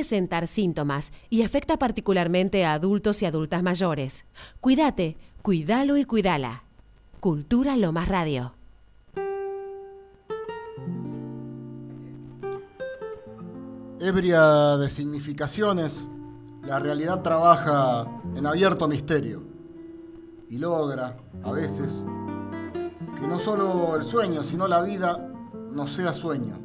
presentar síntomas y afecta particularmente a adultos y adultas mayores. Cuídate, cuídalo y cuídala. Cultura Lomas Radio. Ebria de significaciones, la realidad trabaja en abierto misterio y logra, a veces, que no solo el sueño, sino la vida no sea sueño.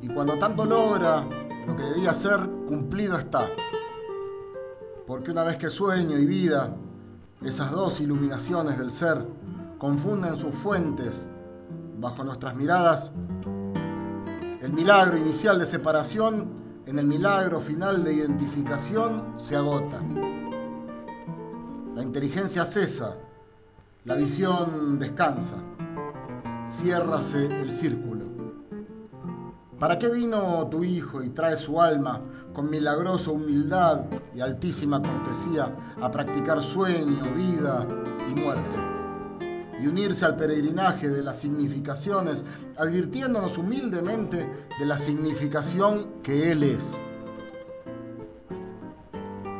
Y cuando tanto logra lo que debía ser, cumplido está. Porque una vez que sueño y vida, esas dos iluminaciones del ser confunden sus fuentes bajo nuestras miradas, el milagro inicial de separación en el milagro final de identificación se agota. La inteligencia cesa, la visión descansa, ciérrase el círculo. ¿Para qué vino tu hijo y trae su alma con milagrosa humildad y altísima cortesía a practicar sueño, vida y muerte? y unirse al peregrinaje de las significaciones, advirtiéndonos humildemente de la significación que Él es.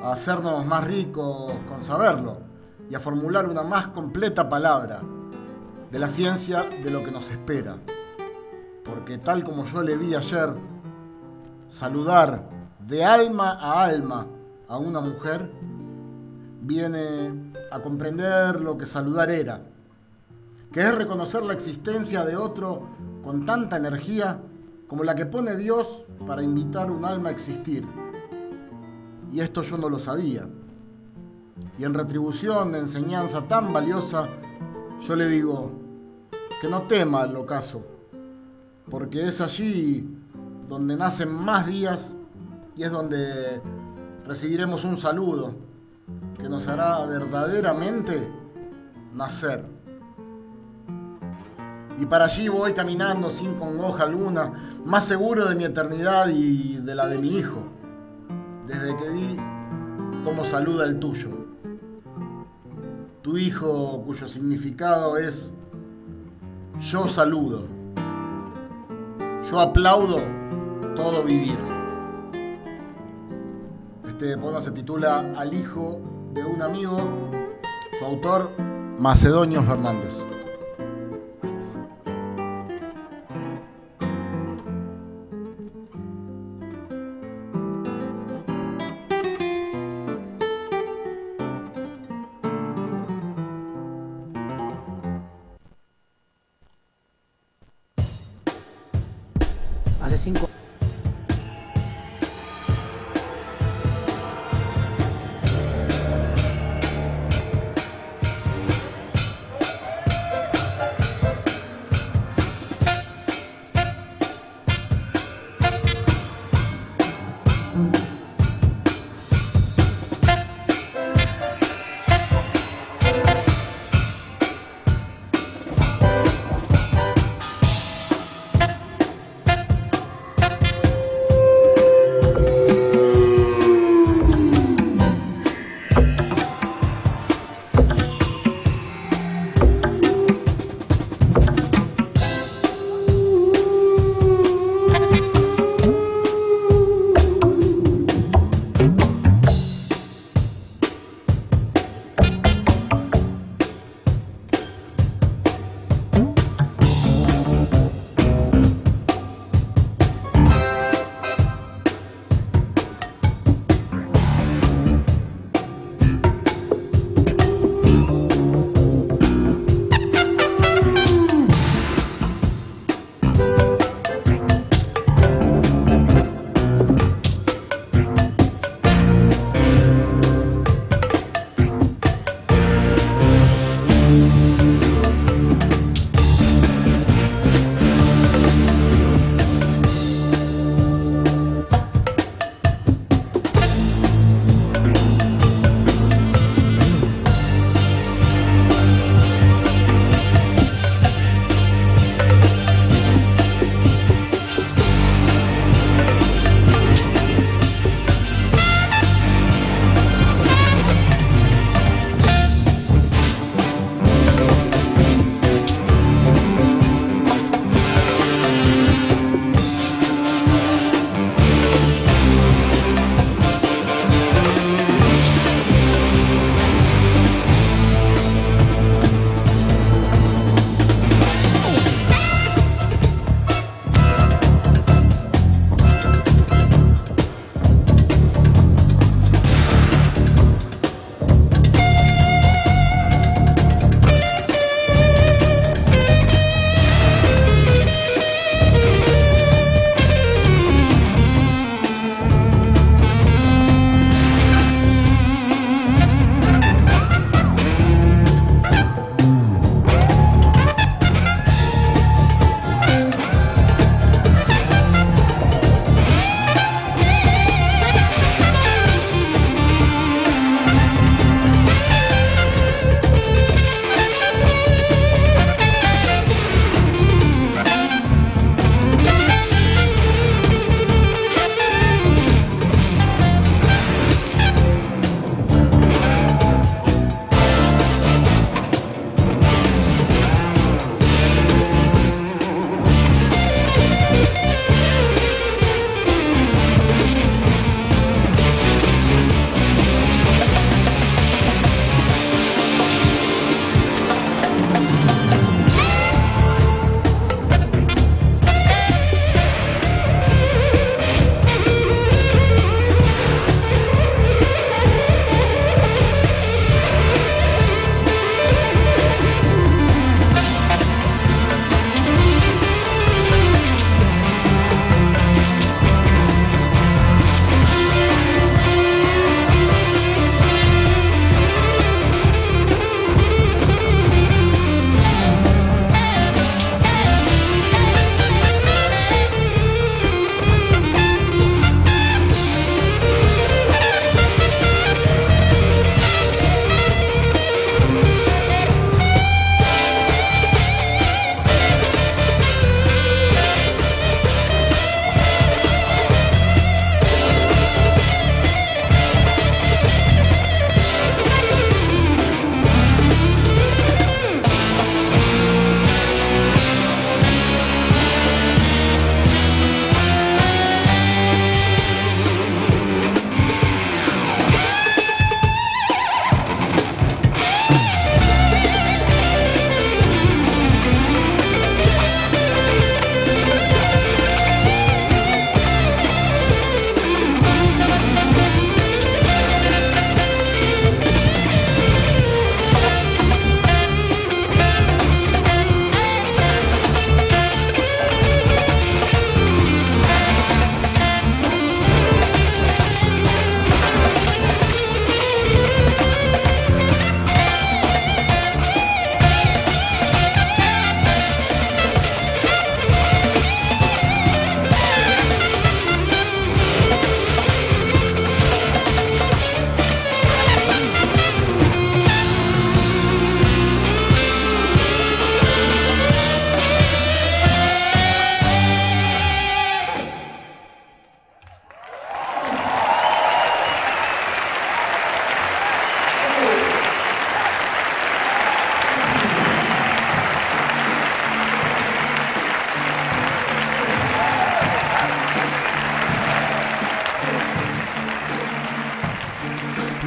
A hacernos más ricos con saberlo y a formular una más completa palabra de la ciencia de lo que nos espera. Porque tal como yo le vi ayer, saludar de alma a alma a una mujer viene a comprender lo que saludar era que es reconocer la existencia de otro con tanta energía como la que pone Dios para invitar un alma a existir. Y esto yo no lo sabía. Y en retribución de enseñanza tan valiosa, yo le digo que no tema el ocaso, porque es allí donde nacen más días y es donde recibiremos un saludo que nos hará verdaderamente nacer. Y para allí voy caminando sin congoja alguna, más seguro de mi eternidad y de la de mi hijo, desde que vi cómo saluda el tuyo. Tu hijo cuyo significado es yo saludo, yo aplaudo todo vivir. Este poema se titula Al hijo de un amigo, su autor Macedonio Fernández.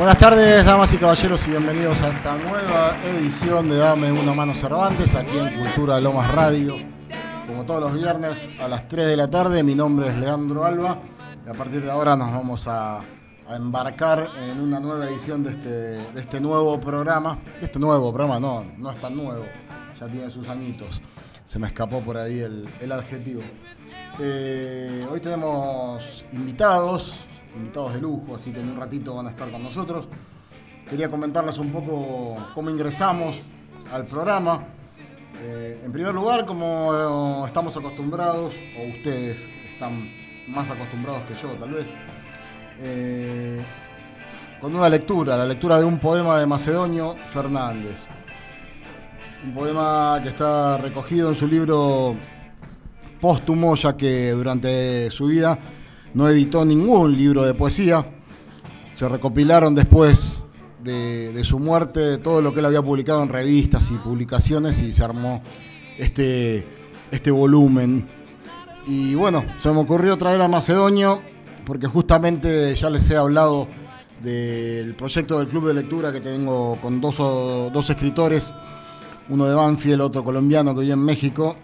Buenas tardes, damas y caballeros, y bienvenidos a esta nueva edición de Dame una mano Cervantes, aquí en Cultura Lomas Radio. Como todos los viernes a las 3 de la tarde, mi nombre es Leandro Alba, y a partir de ahora nos vamos a, embarcar en una nueva edición de este, este nuevo programa. Este nuevo programa, no, no es tan nuevo, ya tiene sus añitos. Se me escapó por ahí el, adjetivo. Eh, hoy tenemos invitados, invitados de lujo, así que en un ratito van a estar con nosotros. Quería comentarles un poco cómo ingresamos al programa. Eh, en primer lugar, como estamos acostumbrados, o ustedes están más acostumbrados que yo tal vez, eh, con una lectura, la lectura de un poema de Macedonio Fernández. Un poema que está recogido en su libro póstumo, ya que durante su vida no editó ningún libro de poesía. Se recopilaron después de, su muerte todo lo que él había publicado en revistas y publicaciones y se armó este, este volumen. Y bueno, se me ocurrió traer a Macedonio porque justamente ya les he hablado del proyecto del club de lectura que tengo con dos, dos escritores, uno de Banfield, otro colombiano que vive en México,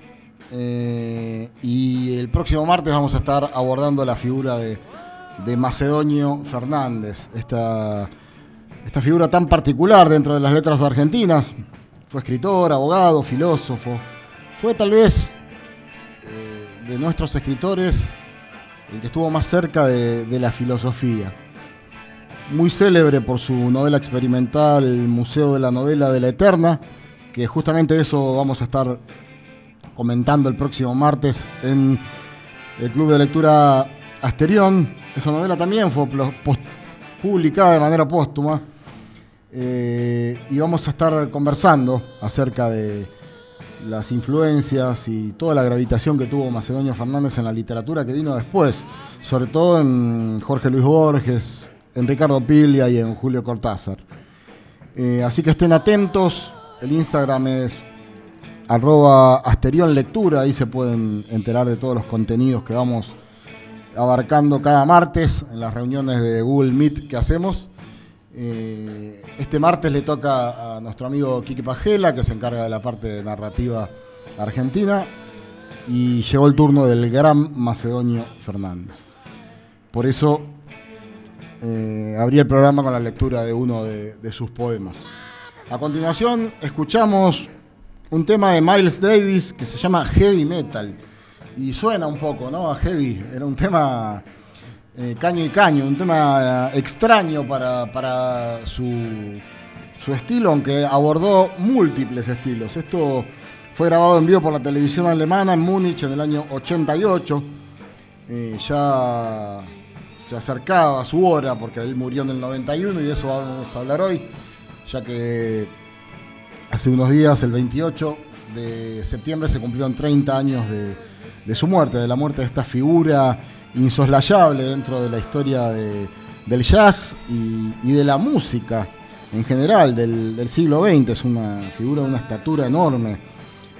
eh, y el próximo martes vamos a estar abordando la figura de, Macedonio Fernández, esta, esta figura tan particular dentro de las letras argentinas. Fue escritor, abogado, filósofo. Fue tal vez eh, de nuestros escritores el que estuvo más cerca de, de la filosofía. Muy célebre por su novela experimental Museo de la Novela de la Eterna, que justamente eso vamos a estar comentando el próximo martes en el Club de Lectura Asterión. Esa novela también fue publicada de manera póstuma. Eh, y vamos a estar conversando acerca de las influencias y toda la gravitación que tuvo Macedonio Fernández en la literatura que vino después, sobre todo en Jorge Luis Borges, en Ricardo Pilia y en Julio Cortázar. Eh, así que estén atentos, el Instagram es arroba Asterión Lectura, ahí se pueden enterar de todos los contenidos que vamos abarcando cada martes en las reuniones de Google Meet que hacemos. Eh, este martes le toca a nuestro amigo Kiki Pajela, que se encarga de la parte narrativa argentina, y llegó el turno del gran Macedonio Fernández. Por eso eh, abrí el programa con la lectura de uno de sus poemas. A continuación, escuchamos un tema de Miles Davis que se llama Heavy Metal. Y suena un poco, ¿no? A Heavy. Era un tema eh, caño y caño, un tema eh, extraño para, su, su, estilo, aunque abordó múltiples estilos. Esto fue grabado en vivo por la televisión alemana en Múnich en el año 88. Eh, ya se acercaba a su hora porque él murió en el 91 y de eso vamos a hablar hoy, ya que Hace unos días, el 28 de septiembre, se cumplieron 30 años de, su muerte, de la muerte de esta figura insoslayable dentro de la historia del jazz y, de la música en general del, siglo XX. Es una figura de una estatura enorme.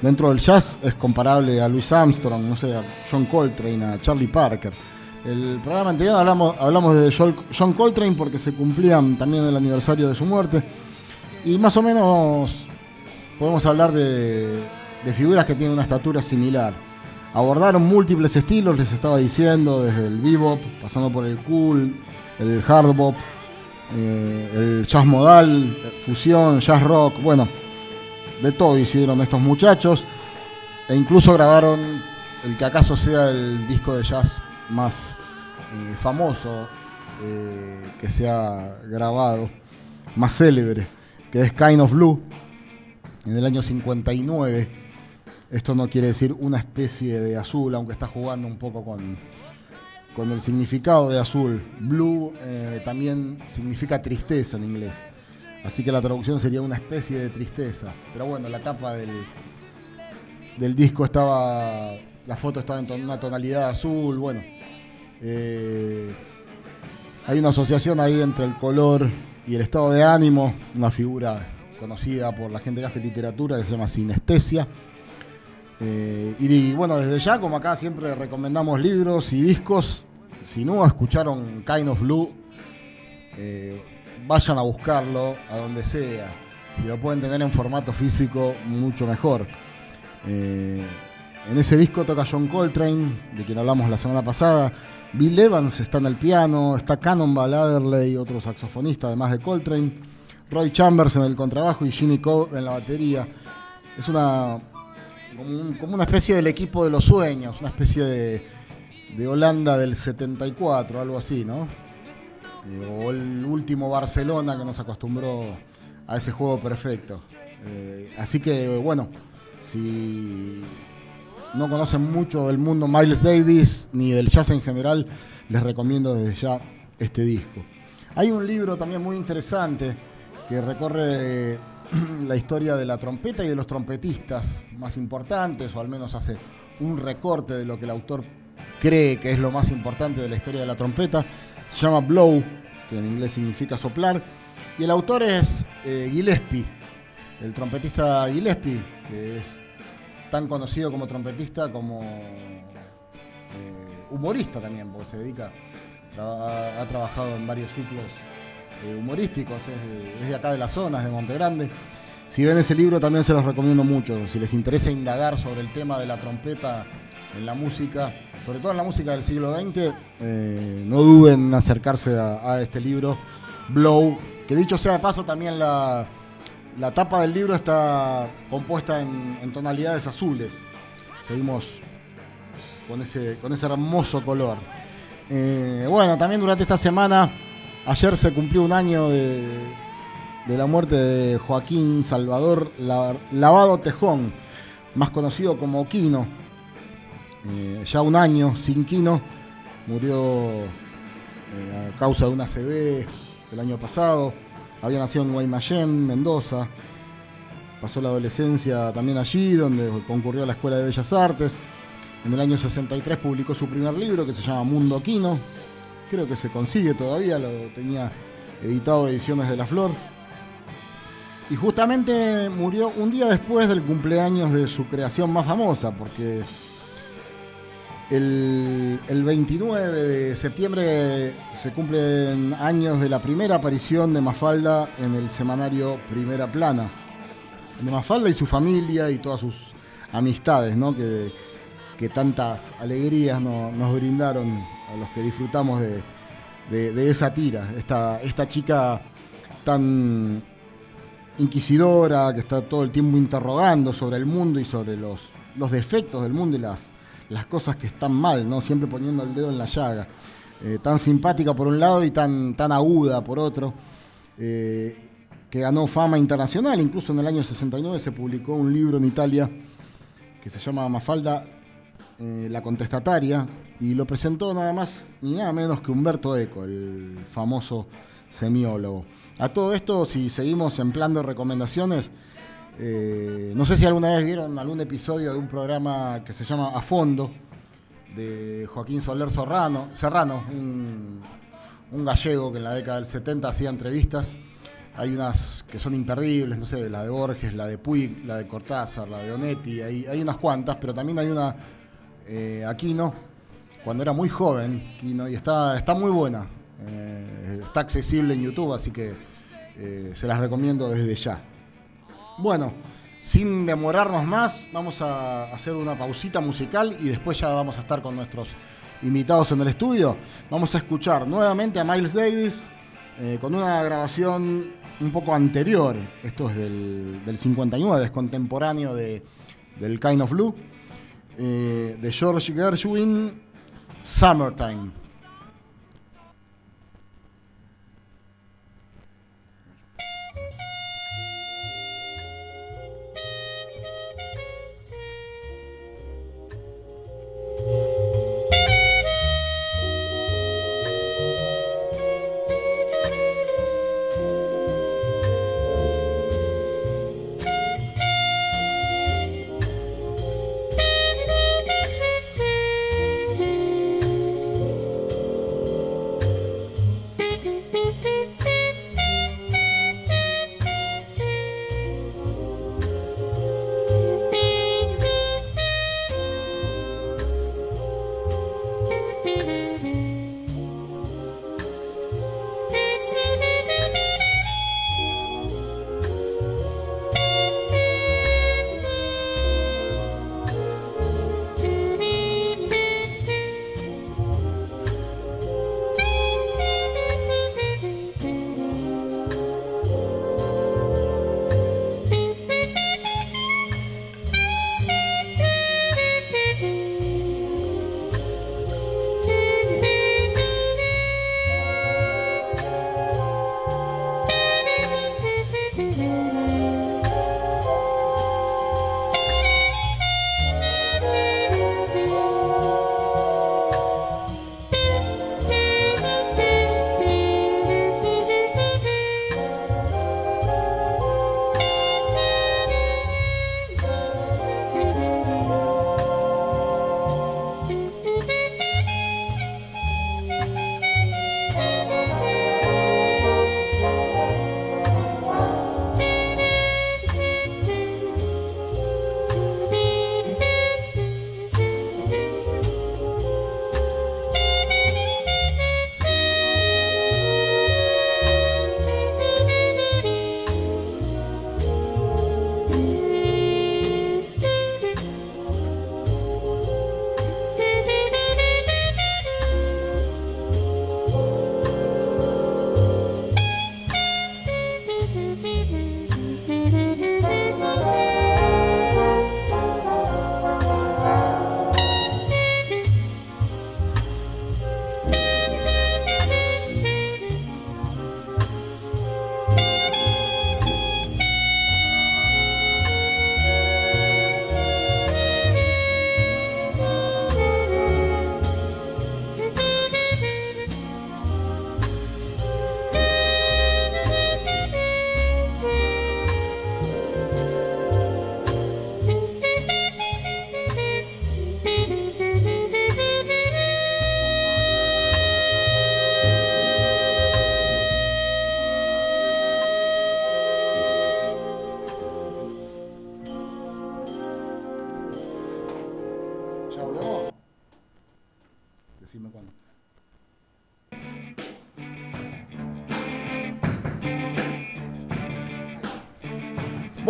Dentro del jazz es comparable a Louis Armstrong, no sé, a John Coltrane, a Charlie Parker. El programa anterior hablamos, hablamos de John Coltrane porque se cumplían también el aniversario de su muerte. Y más o menos podemos hablar de, figuras que tienen una estatura similar. Abordaron múltiples estilos, les estaba diciendo, desde el bebop, pasando por el cool, el hard bop, eh, el jazz modal, fusión, jazz rock, bueno, de todo hicieron estos muchachos. E incluso grabaron el que acaso sea el disco de jazz más eh, famoso eh, que se ha grabado, más célebre, que es Kind of Blue en el año 59. Esto no quiere decir una especie de azul, aunque está jugando un poco con, con el significado de azul. Blue eh, también significa tristeza en inglés. Así que la traducción sería una especie de tristeza. Pero bueno, la tapa del, del disco estaba. La foto estaba en una tonalidad azul. Bueno, eh, hay una asociación ahí entre el color y el estado de ánimo. Una figura conocida por la gente que hace literatura, que se llama Sinestesia. Eh, y, bueno, desde ya, como acá siempre recomendamos libros y discos, si no escucharon Kind of Blue, eh, vayan a buscarlo a donde sea. Si lo pueden tener en formato físico, mucho mejor. Eh, en ese disco toca John Coltrane, de quien hablamos la semana pasada. Bill Evans está en el piano, está Cannonball Adderley, otro saxofonista, además de Coltrane. Roy Chambers en el contrabajo y Jimmy Cobb en la batería. Es una como, una especie del equipo de los sueños, una especie de, de Holanda del 74, algo así, ¿no? O el último Barcelona que nos acostumbró a ese juego perfecto. Eh, así que, bueno, si no conocen mucho del mundo Miles Davis ni del jazz en general, les recomiendo desde ya este disco. Hay un libro también muy interesante que recorre la historia de la trompeta y de los trompetistas más importantes, o al menos hace un recorte de lo que el autor cree que es lo más importante de la historia de la trompeta. Se llama Blow, que en inglés significa soplar. Y el autor es eh, Gillespie, el trompetista Gillespie, que es tan conocido como trompetista como eh, humorista también, porque se dedica, ha, trabajado en varios ciclos eh, humorísticos, es de, acá de las zonas, de Monte Grande. Si ven ese libro también se los recomiendo mucho, si les interesa indagar sobre el tema de la trompeta en la música, sobre todo en la música del siglo XX, eh, no duden en acercarse a este libro, Blow, que dicho sea de paso también la la tapa del libro está compuesta en, tonalidades azules. Seguimos con ese, con ese hermoso color. Eh, bueno, también durante esta semana, ayer se cumplió un año de, la muerte de Joaquín Salvador Lavado Tejón, más conocido como Quino. Eh, ya un año sin Quino, murió eh, a causa de una CB el año pasado. Había nacido en Guaymallén, Mendoza. Pasó la adolescencia también allí, donde concurrió a la Escuela de Bellas Artes. En el año 63 publicó su primer libro que se llama Mundo Quino. Creo que se consigue todavía, lo tenía editado Ediciones de la Flor. Y justamente murió un día después del cumpleaños de su creación más famosa, porque el, 29 de septiembre se cumplen años de la primera aparición de Mafalda en el semanario Primera Plana. De Mafalda y su familia y todas sus amistades, ¿no? que, tantas alegrías nos brindaron a los que disfrutamos de, esa tira. Esta, esta chica tan inquisidora, que está todo el tiempo interrogando sobre el mundo y sobre los, los defectos del mundo y las las cosas que están mal, ¿no? Siempre poniendo el dedo en la llaga. Eh, tan simpática por un lado y tan, tan aguda por otro, eh, que ganó fama internacional. Incluso en el año 69 se publicó un libro en Italia que se llama Mafalda, eh, la contestataria, y lo presentó nada más ni nada menos que Humberto Eco, el famoso semiólogo. A todo esto, si seguimos en plan de recomendaciones, eh, no sé si alguna vez vieron algún episodio de un programa que se llama A Fondo, de Joaquín Soler Serrano, Serrano un, gallego que en la década del 70 hacía entrevistas. Hay unas que son imperdibles, no sé, la de Borges, la de Puig, la de Cortázar, la de Onetti, hay, hay unas cuantas, pero también hay una eh, Aquino, cuando era muy joven, y está, está muy buena. Eh, está accesible en YouTube, así que se las recomiendo desde ya. Bueno, sin demorarnos más, vamos a hacer una pausita musical y después ya vamos a estar con nuestros invitados en el estudio. Vamos a escuchar nuevamente a Miles Davis eh, con una grabación un poco anterior. Esto es del, 59, es contemporáneo de, del Kind of Blue, eh, de George Gershwin, Summertime.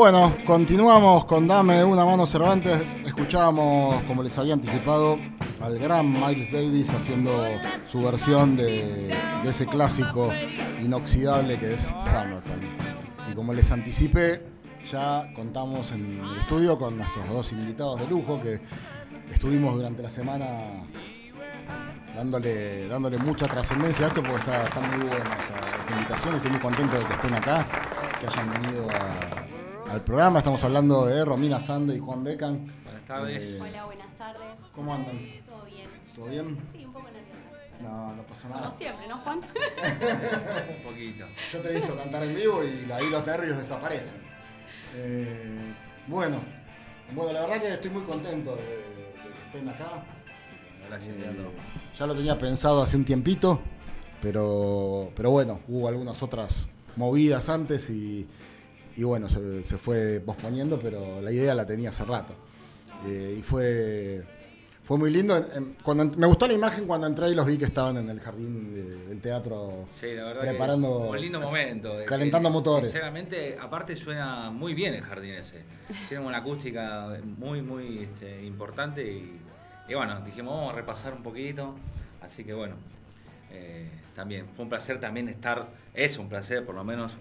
Bueno, continuamos con Dame una mano Cervantes. Escuchábamos, como les había anticipado, al gran Miles Davis haciendo su versión de, ese clásico inoxidable que es Summertime. Y como les anticipé, ya contamos en el estudio con nuestros dos invitados de lujo que estuvimos durante la semana dándole, dándole mucha trascendencia a esto porque está, muy buena esta, invitación. Estoy muy contento de que estén acá, que hayan venido al programa. Estamos hablando de Romina Sande y Juan Becan. Buenas tardes. Eh, Hola, buenas tardes. ¿Cómo andan? Todo bien. ¿Todo bien? Sí, un poco nerviosa. No, no pasa nada. Como siempre, ¿no, Juan? un poquito. Yo te he visto cantar en vivo y ahí los nervios desaparecen. Eh, bueno, bueno, la verdad que estoy muy contento de, que estén acá. Gracias, eh, Ya lo tenía pensado hace un tiempito, pero, pero bueno, hubo algunas otras movidas antes y, bueno, se, fue posponiendo, pero la idea la tenía hace rato. Eh, y fue fue muy lindo. Cuando, me gustó la imagen cuando entré y los vi que estaban en el jardín del teatro sí, la verdad preparando. un lindo momento. calentando motores. Sinceramente, aparte suena muy bien el jardín ese. Tiene una acústica muy, muy este, importante y, bueno, dijimos, vamos a repasar un poquito. Así que bueno, eh, también fue un placer también estar, es un placer por lo menos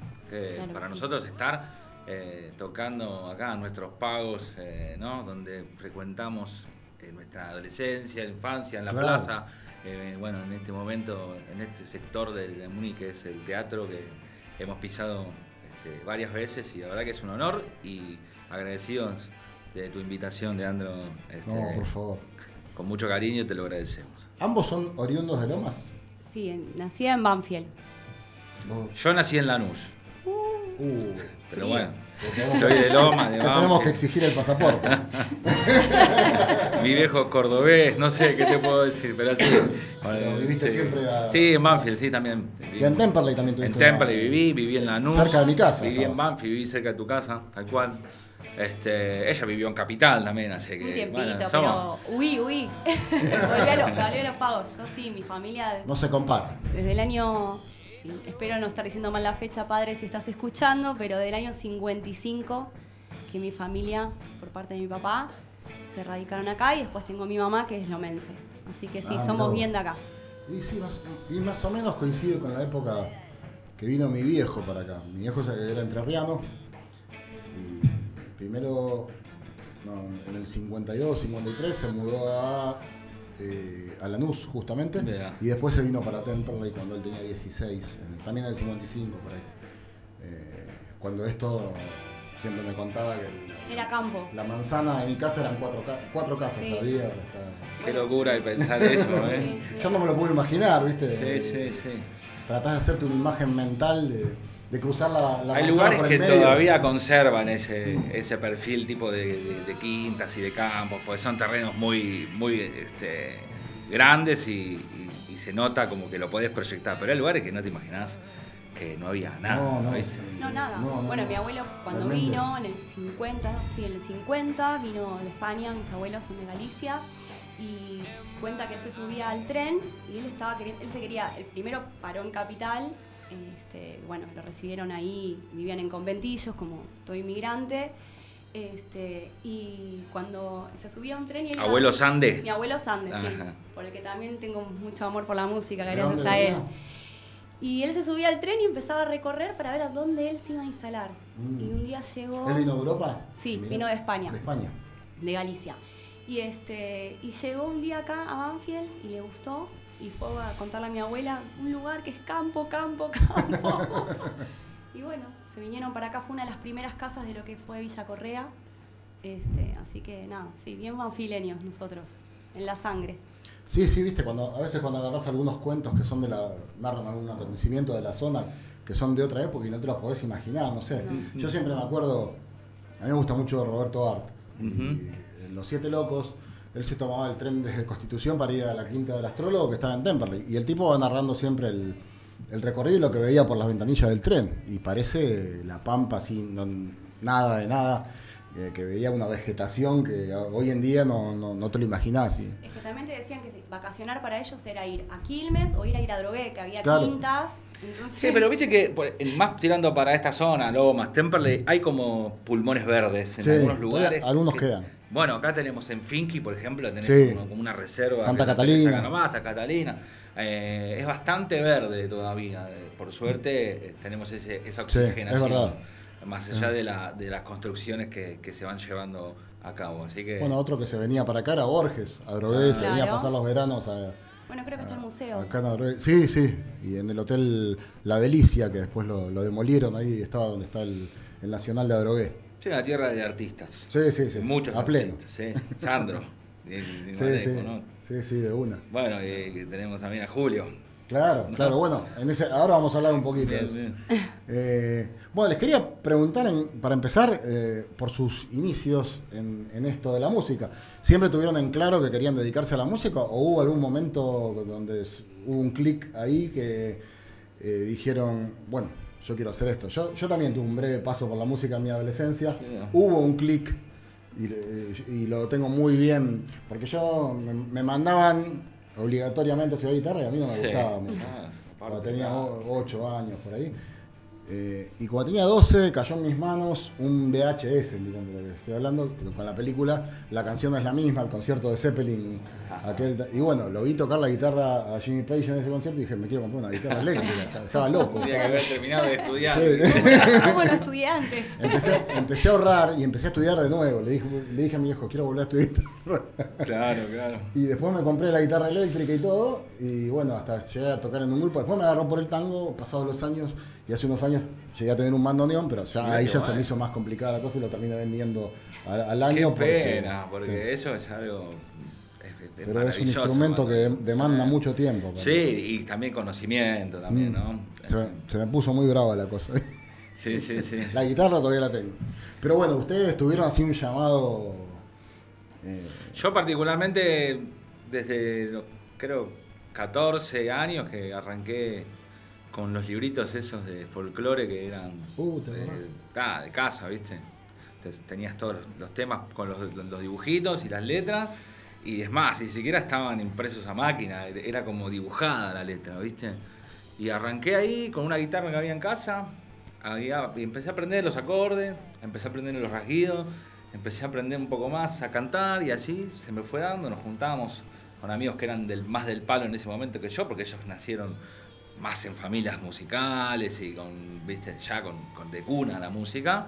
para nosotros estar. Eh, tocando acá nuestros pagos, eh, ¿no? donde frecuentamos en nuestra adolescencia, infancia, en la plaza. Eh, bueno, en este momento, en este sector de, de Múnich, que es el teatro que hemos pisado este, varias veces y la verdad que es un honor y agradecidos de tu invitación, Leandro. Este, no, por favor. Con mucho cariño te lo agradecemos. ¿Ambos son oriundos de Lomas? Sí, nací en Banfield. Yo nací en Lanús. Uh, pero bueno. Soy de Loma, de tenemos que exigir el pasaporte. Mi viejo cordobés, no sé qué te puedo decir, pero sí. ¿Viviste siempre a... Sí, en Banfield, sí, también. Y en Temperley también tuviste. En Temperley viví, viví en Lanús. Cerca de mi casa. Viví en Banfield, viví cerca de tu casa, tal cual. Este, ella vivió en Capital también, así que. Un tiempito, pero. Uy, uy. volví, a los, volví a los pagos. Yo sí, mi familia. No se compara. Desde el año espero no estar diciendo mal la fecha, padre, si estás escuchando, pero del año 55 que mi familia, por parte de mi papá, se radicaron acá y después tengo mi mamá que es lomense. Así que sí, ah, somos bien de acá. Y sí, más, y más o menos coincide con la época que vino mi viejo para acá. Mi viejo era entrerriano y primero en el 52, 53 se mudó a eh, a Lanús, justamente. Y después se vino para Temperley cuando él tenía 16, también en el 55, por ahí. Eh, cuando esto, siempre me contaba que. Era campo. La manzana de mi casa eran cuatro, cuatro casas, había. Qué locura el pensar eso, ¿eh? Yo no me lo puedo imaginar, ¿viste? Sí, sí, sí. Tratás de hacerte una imagen mental de de cruzar la, la Hay lugares que todavía conservan ese, ese perfil tipo de, quintas y de campos, porque son terrenos muy, muy este, grandes y, se nota como que lo podés proyectar, pero hay lugares que no te imaginás que no había nada. No, no, no nada. bueno, mi abuelo cuando vino en el 50, sí, en el 50, vino de España, mis abuelos son de Galicia y cuenta que se subía al tren y él estaba él se quería, el primero paró en Capital este, bueno, lo recibieron ahí, vivían en conventillos como todo inmigrante. Este, y cuando se subía a un tren y él ¿Abuelo Sande? Mi abuelo Sande, sí. Por el que también tengo mucho amor por la música, gracias a él. Y él se subía al tren y empezaba a recorrer para ver a dónde él se iba a instalar. Mm. Y un día llegó. ¿Él vino de Europa? Sí, vino de España. De España. De Galicia. Y, este, y llegó un día acá a Banfield y le gustó y fue a contarle a mi abuela un lugar que es campo, campo, campo. y bueno, se vinieron para acá, fue una de las primeras casas de lo que fue Villa Correa. Este, así que nada, sí, bien banfileños nosotros, en la sangre. Sí, sí, viste, cuando a veces cuando agarras algunos cuentos que son de la, narran algún acontecimiento de la zona, que son de otra época y no te los podés imaginar, no sé. Yo siempre me acuerdo, a mí me gusta mucho Roberto Art, Los Siete Locos, él se tomaba el tren desde Constitución para ir a la quinta del astrólogo que estaba en Temperley. Y el tipo va narrando siempre el, recorrido y lo que veía por las ventanillas del tren. Y parece la pampa sin nada de nada, eh, que veía una vegetación que hoy en día no, te lo imaginás. Es que también te decían que vacacionar para ellos era ir a Quilmes o ir a ir a Drogué, que había quintas. Sí, pero viste que más tirando para esta zona, Lomas, Temperley, hay como pulmones verdes en algunos lugares. Algunos quedan. Bueno, acá tenemos en Finky, por ejemplo, tenés como, una reserva. Santa Catalina. Nomás, a Catalina. Eh, es bastante verde todavía. Por suerte eh, tenemos ese, esa oxigenación. más allá de, la, de las construcciones que, que, se van llevando a cabo. Así que... Bueno, otro que se venía para acá era Borges, a Drogués, se venía a pasar los veranos a, bueno, creo que está el museo. Acá en sí, sí. Y en el hotel La Delicia, que después lo, demolieron, ahí estaba donde está el, Nacional de Adrogué. Sí, la tierra de artistas. Sí, sí, sí. Muchos a pleno. sí. Sandro. sí, sí. sí, sí, de una. Bueno, y tenemos también a Julio. Claro, claro, bueno, en ese, ahora vamos a hablar un poquito de eso. Eh, bueno, les quería preguntar, para empezar, eh, por sus inicios en, esto de la música. ¿Siempre tuvieron en claro que querían dedicarse a la música o hubo algún momento donde hubo un clic ahí que eh, dijeron, bueno, yo quiero hacer esto? Yo, yo también tuve un breve paso por la música en mi adolescencia. Hubo un clic y, lo tengo muy bien, porque yo me mandaban obligatoriamente estudiar guitarra y a mí no me gustaba ah, Cuando tenía 8 años por ahí. Eh, y cuando tenía 12 cayó en mis manos un VHS, estoy hablando, con la película, la canción es la misma, el concierto de Zeppelin. Aquel, y bueno, lo vi tocar la guitarra a Jimmy Page en ese concierto y dije, me quiero comprar una guitarra eléctrica, estaba loco. Tenía que haber terminado de estudiar. Como los estudiantes. Empecé, empecé, a ahorrar y empecé a estudiar de nuevo. Le dije, le dije a mi hijo, quiero volver a estudiar. Claro, claro. Y después me compré la guitarra eléctrica y todo. Y bueno, hasta llegué a tocar en un grupo. Después me agarró por el tango, pasados los años y hace unos años llegué a tener un bandoneón, pero ya ahí ya se me hizo más complicada la cosa y lo terminé vendiendo al, año. Qué pena, porque, eso es algo. pero es un instrumento que demanda mucho tiempo. Sí, y también conocimiento, también, mm. ¿no? Se, me puso muy brava la cosa. Sí, sí, sí. la guitarra todavía la tengo. Pero bueno, ustedes tuvieron así un llamado. Eh, Yo, particularmente, desde creo 14 años que arranqué con los libritos esos de folclore que eran de, casa, ¿viste? tenías todos los, temas con los, dibujitos y las letras. Y es más, ni siquiera estaban impresos a máquina, era como dibujada la letra, ¿viste? Y arranqué ahí con una guitarra que había en casa, y empecé a aprender los acordes, empecé a aprender los rasguidos, empecé a aprender un poco más a cantar y así se me fue dando, nos juntábamos con amigos que eran del, más del palo en ese momento que yo, porque ellos nacieron más en familias musicales y con, viste, ya con, de cuna la música.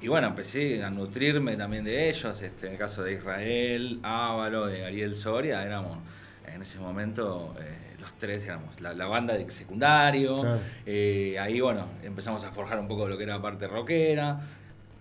Y bueno, empecé a nutrirme también de ellos, este, en el caso de Israel, Ávalo, de Ariel Soria, éramos en ese momento eh, los tres éramos la, banda de secundario, eh, ahí bueno, empezamos a forjar un poco lo que era la parte rockera.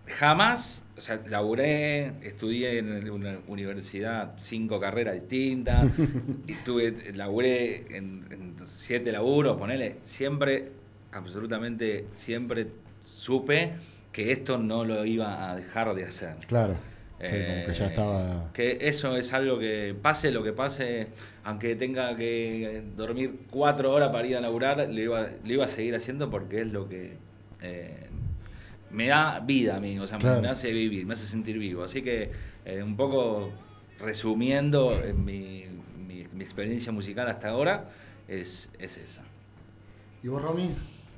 Jamás o sea, laburé, estudié en una universidad cinco carreras distintas, y tuve, laburé en, siete laburos, ponele, siempre, absolutamente, siempre supe que esto no lo iba a dejar de hacer. Claro. Sí, como que ya eh, estaba. Que eso es algo que pase lo que pase, aunque tenga que dormir cuatro horas para ir a laburar, lo iba, iba a seguir haciendo porque es lo que eh, me da vida a mí, o sea, me, hace vivir, me hace sentir vivo. Así que eh, un poco resumiendo mi, mi, experiencia musical hasta ahora, es, es esa. ¿Y vos, Romy?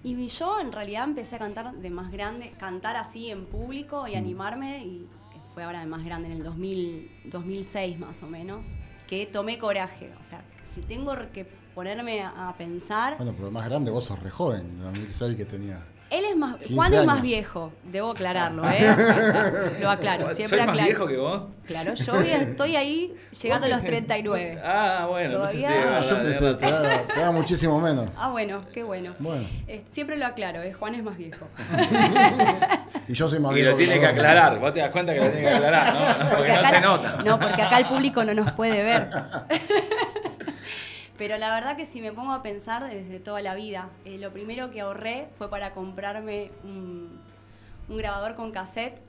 Y yo en realidad empecé a cantar de más grande, cantar así en público y mm. animarme, y fue ahora de más grande, en el 2000, 2006 más o menos, que tomé coraje. O sea, si tengo que ponerme a, pensar... Bueno, pero más grande vos sos re joven, 2006 que tenía... Él es más, Juan es más viejo, debo aclararlo, ¿eh? Lo aclaro, siempre ¿Soy más viejo que vos? Claro, yo estoy ahí llegando a los 39. Ah, bueno. Todavía. Ah, yo pensé, te da, muchísimo menos. Ah, bueno, qué bueno. bueno. Eh, siempre lo aclaro, ¿eh? Juan es más viejo. y yo soy más viejo. Y lo tiene que, aclarar, vos te das cuenta que lo tiene que aclarar, ¿no? Porque, no se nota. No, porque acá el público no nos puede ver. Pero la verdad que si me pongo a pensar desde toda la vida, eh, lo primero que ahorré fue para comprarme un, grabador con cassette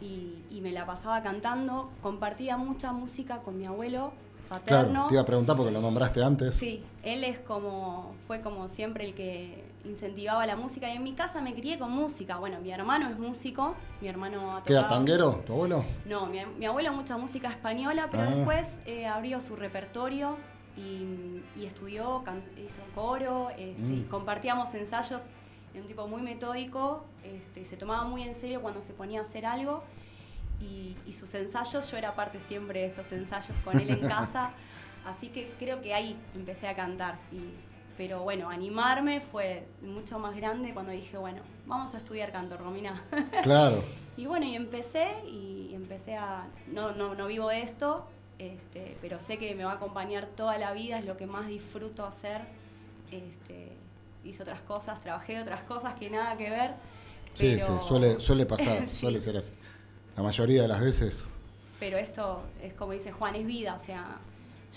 y, me la pasaba cantando. Compartía mucha música con mi abuelo paterno. Claro, te iba a preguntar porque lo nombraste antes. Sí, él es como, fue como siempre el que incentivaba la música y en mi casa me crié con música. Bueno, mi hermano es músico, mi hermano ¿Qué era tanguero, tu abuelo? No, mi, abuelo mucha música española, pero ah. después eh, abrió su repertorio y, estudió, hizo coro, este, y mm. compartíamos ensayos de un tipo muy metódico, este, se tomaba muy en serio cuando se ponía a hacer algo. Y, sus ensayos, yo era parte siempre de esos ensayos con él en casa, así que creo que ahí empecé a cantar. pero bueno, animarme fue mucho más grande cuando dije, bueno, vamos a estudiar canto, Romina. Claro. y bueno, y empecé, y empecé a, no, no, no vivo de esto, este, pero sé que me va a acompañar toda la vida, es lo que más disfruto hacer. Este, hice otras cosas, trabajé otras cosas que nada que ver. Sí, sí, suele, suele pasar, suele ser así. La mayoría de las veces. Pero esto es como dice Juan, es vida, o sea,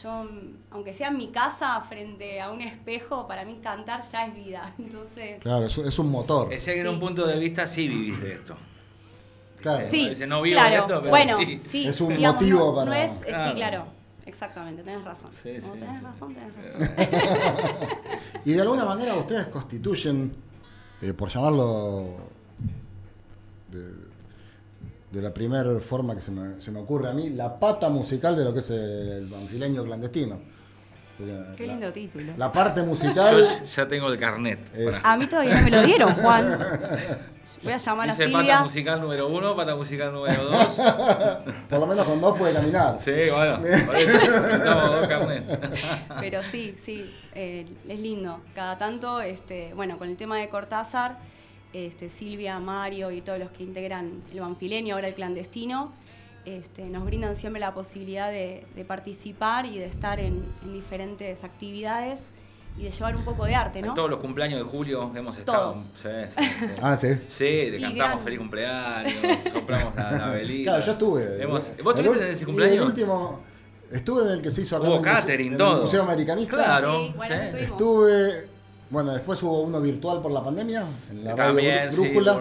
yo, aunque sea en mi casa, frente a un espejo, para mí cantar ya es vida. Entonces. Claro, es, un motor. Decía que en un punto de vista sí vivís de esto. Claro. Sí, no vivo de esto, pero bueno, sí. Es un motivo para. No es, Sí, claro. Exactamente, tenés razón. Sí, tenés razón, tenés razón. y de alguna manera ustedes constituyen, eh, por llamarlo de, la primera forma que se me, se me, ocurre a mí, la pata musical de lo que es el banfileño clandestino. Qué lindo título. La parte musical. Yo ya tengo el carnet. A mí todavía no me lo dieron, Juan. Voy a llamar Dice a Silvia. pata musical número uno, pata musical número dos. Por lo menos con dos puede caminar. Sí, bueno, por eso dos carnet. Pero sí, sí, eh, es lindo. Cada tanto, este, bueno, con el tema de Cortázar, este, Silvia, Mario y todos los que integran el Banfilenio, ahora el clandestino, este, nos brindan siempre la posibilidad de, participar y de estar en, diferentes actividades y de llevar un poco de arte, ¿no? En todos los cumpleaños de julio hemos estado. Sí, sí, sí. Ah, sí. Sí, le cantamos feliz cumpleaños, soplamos la, la, velita. Claro, yo estuve. ¿Vos estuviste en ese cumpleaños? el último. Estuve en el que se hizo acá Hubo en, catering, el todo. en el Museo Americanista. Claro, sí, bueno, estuve bueno, después hubo uno virtual por la pandemia, en la también, radio Brújula.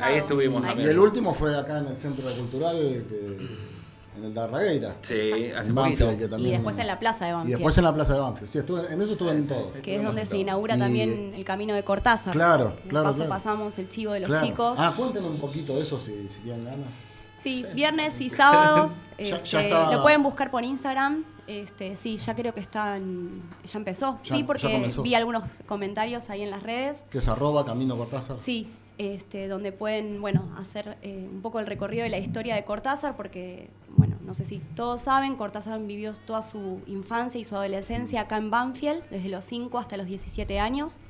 Ahí estuvimos también. Y el último fue acá en el Centro Cultural, en el de Arragueira. Sí, hace en Banfield, que también, Y después en la Plaza de Banfield. Y después en la Plaza de Banfield. Sí, estuve, en eso estuve en todo. Que es donde se inaugura también el camino de Cortázar. Claro, claro. paso pasamos el chivo de los chicos. Ah, cuéntenme un poquito de eso si, si tienen ganas. Sí, viernes y sábados. este, Lo pueden buscar por Instagram. Este, sí, ya creo que está ya empezó. sí, porque vi algunos comentarios ahí en las redes. Que es arroba Camino Cortázar. Sí, este, donde pueden, bueno, hacer eh, un poco el recorrido de la historia de Cortázar, porque, bueno, no sé si todos saben, Cortázar vivió toda su infancia y su adolescencia acá en Banfield, desde los 5 hasta los 17 años.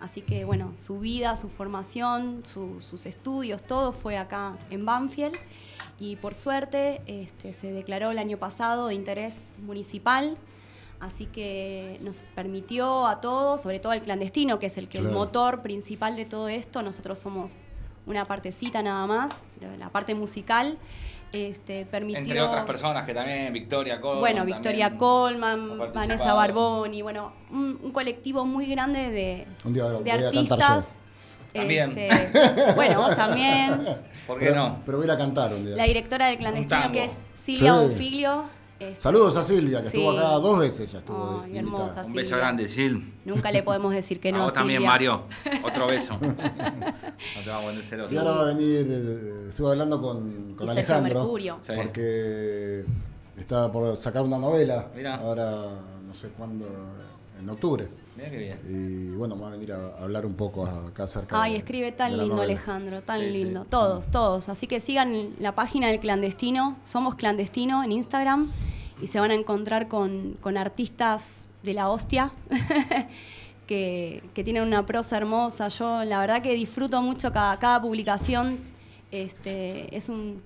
Así que, bueno, su vida, su formación, sus estudios, todo fue acá en Banfield. Y por suerte este, se declaró el año pasado de interés municipal, así que nos permitió a todos, sobre todo al clandestino, que es el, que el motor principal de todo esto, nosotros somos una partecita nada más, la parte musical, este, permitió... Entre otras personas que también, Victoria Colman. Bueno, Victoria Colman, Vanessa Barboni, bueno, un, colectivo muy grande de, de artistas también. Este, bueno, vos también. ¿Por qué no? Pero voy a cantar un día. La directora del clandestino, que es Silvia Bonfiglio. Este, Saludos a Silvia, que estuvo acá dos veces ya estuvo. hermosa, Un beso grande, Sil. Nunca le podemos decir que no. A vos también, Mario. Otro beso. no te vamos a celoso. Y ahora va a venir, eh, estuve hablando con, con Alejandro. Mercurio. Porque estaba por sacar una novela. Ahora, no sé cuándo, en octubre. Mira qué bien. Y bueno, va a venir a hablar un poco acá cerca. Ay, escribe tan lindo Alejandro, tan lindo. Todos, todos. Así que sigan la página del clandestino, Somos Clandestino en Instagram y se van a encontrar con, artistas de la hostia. que, tienen una prosa hermosa. Yo la verdad que disfruto mucho cada, cada publicación. Este, es un,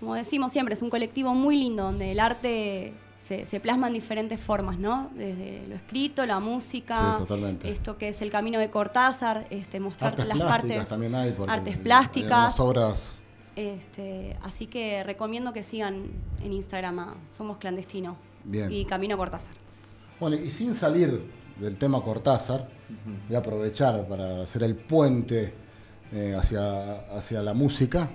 como decimos siempre, es un colectivo muy lindo donde el arte se, se plasman diferentes formas, ¿no? Desde lo escrito, la música, esto que es el camino de Cortázar, este, mostrar las partes, también hay artes plásticas, obras. Este, así que recomiendo que sigan en Instagram a Somos Clandestino y Camino Cortázar. Bueno, y sin salir del tema Cortázar, voy a aprovechar para hacer el puente eh, hacia, hacia la música.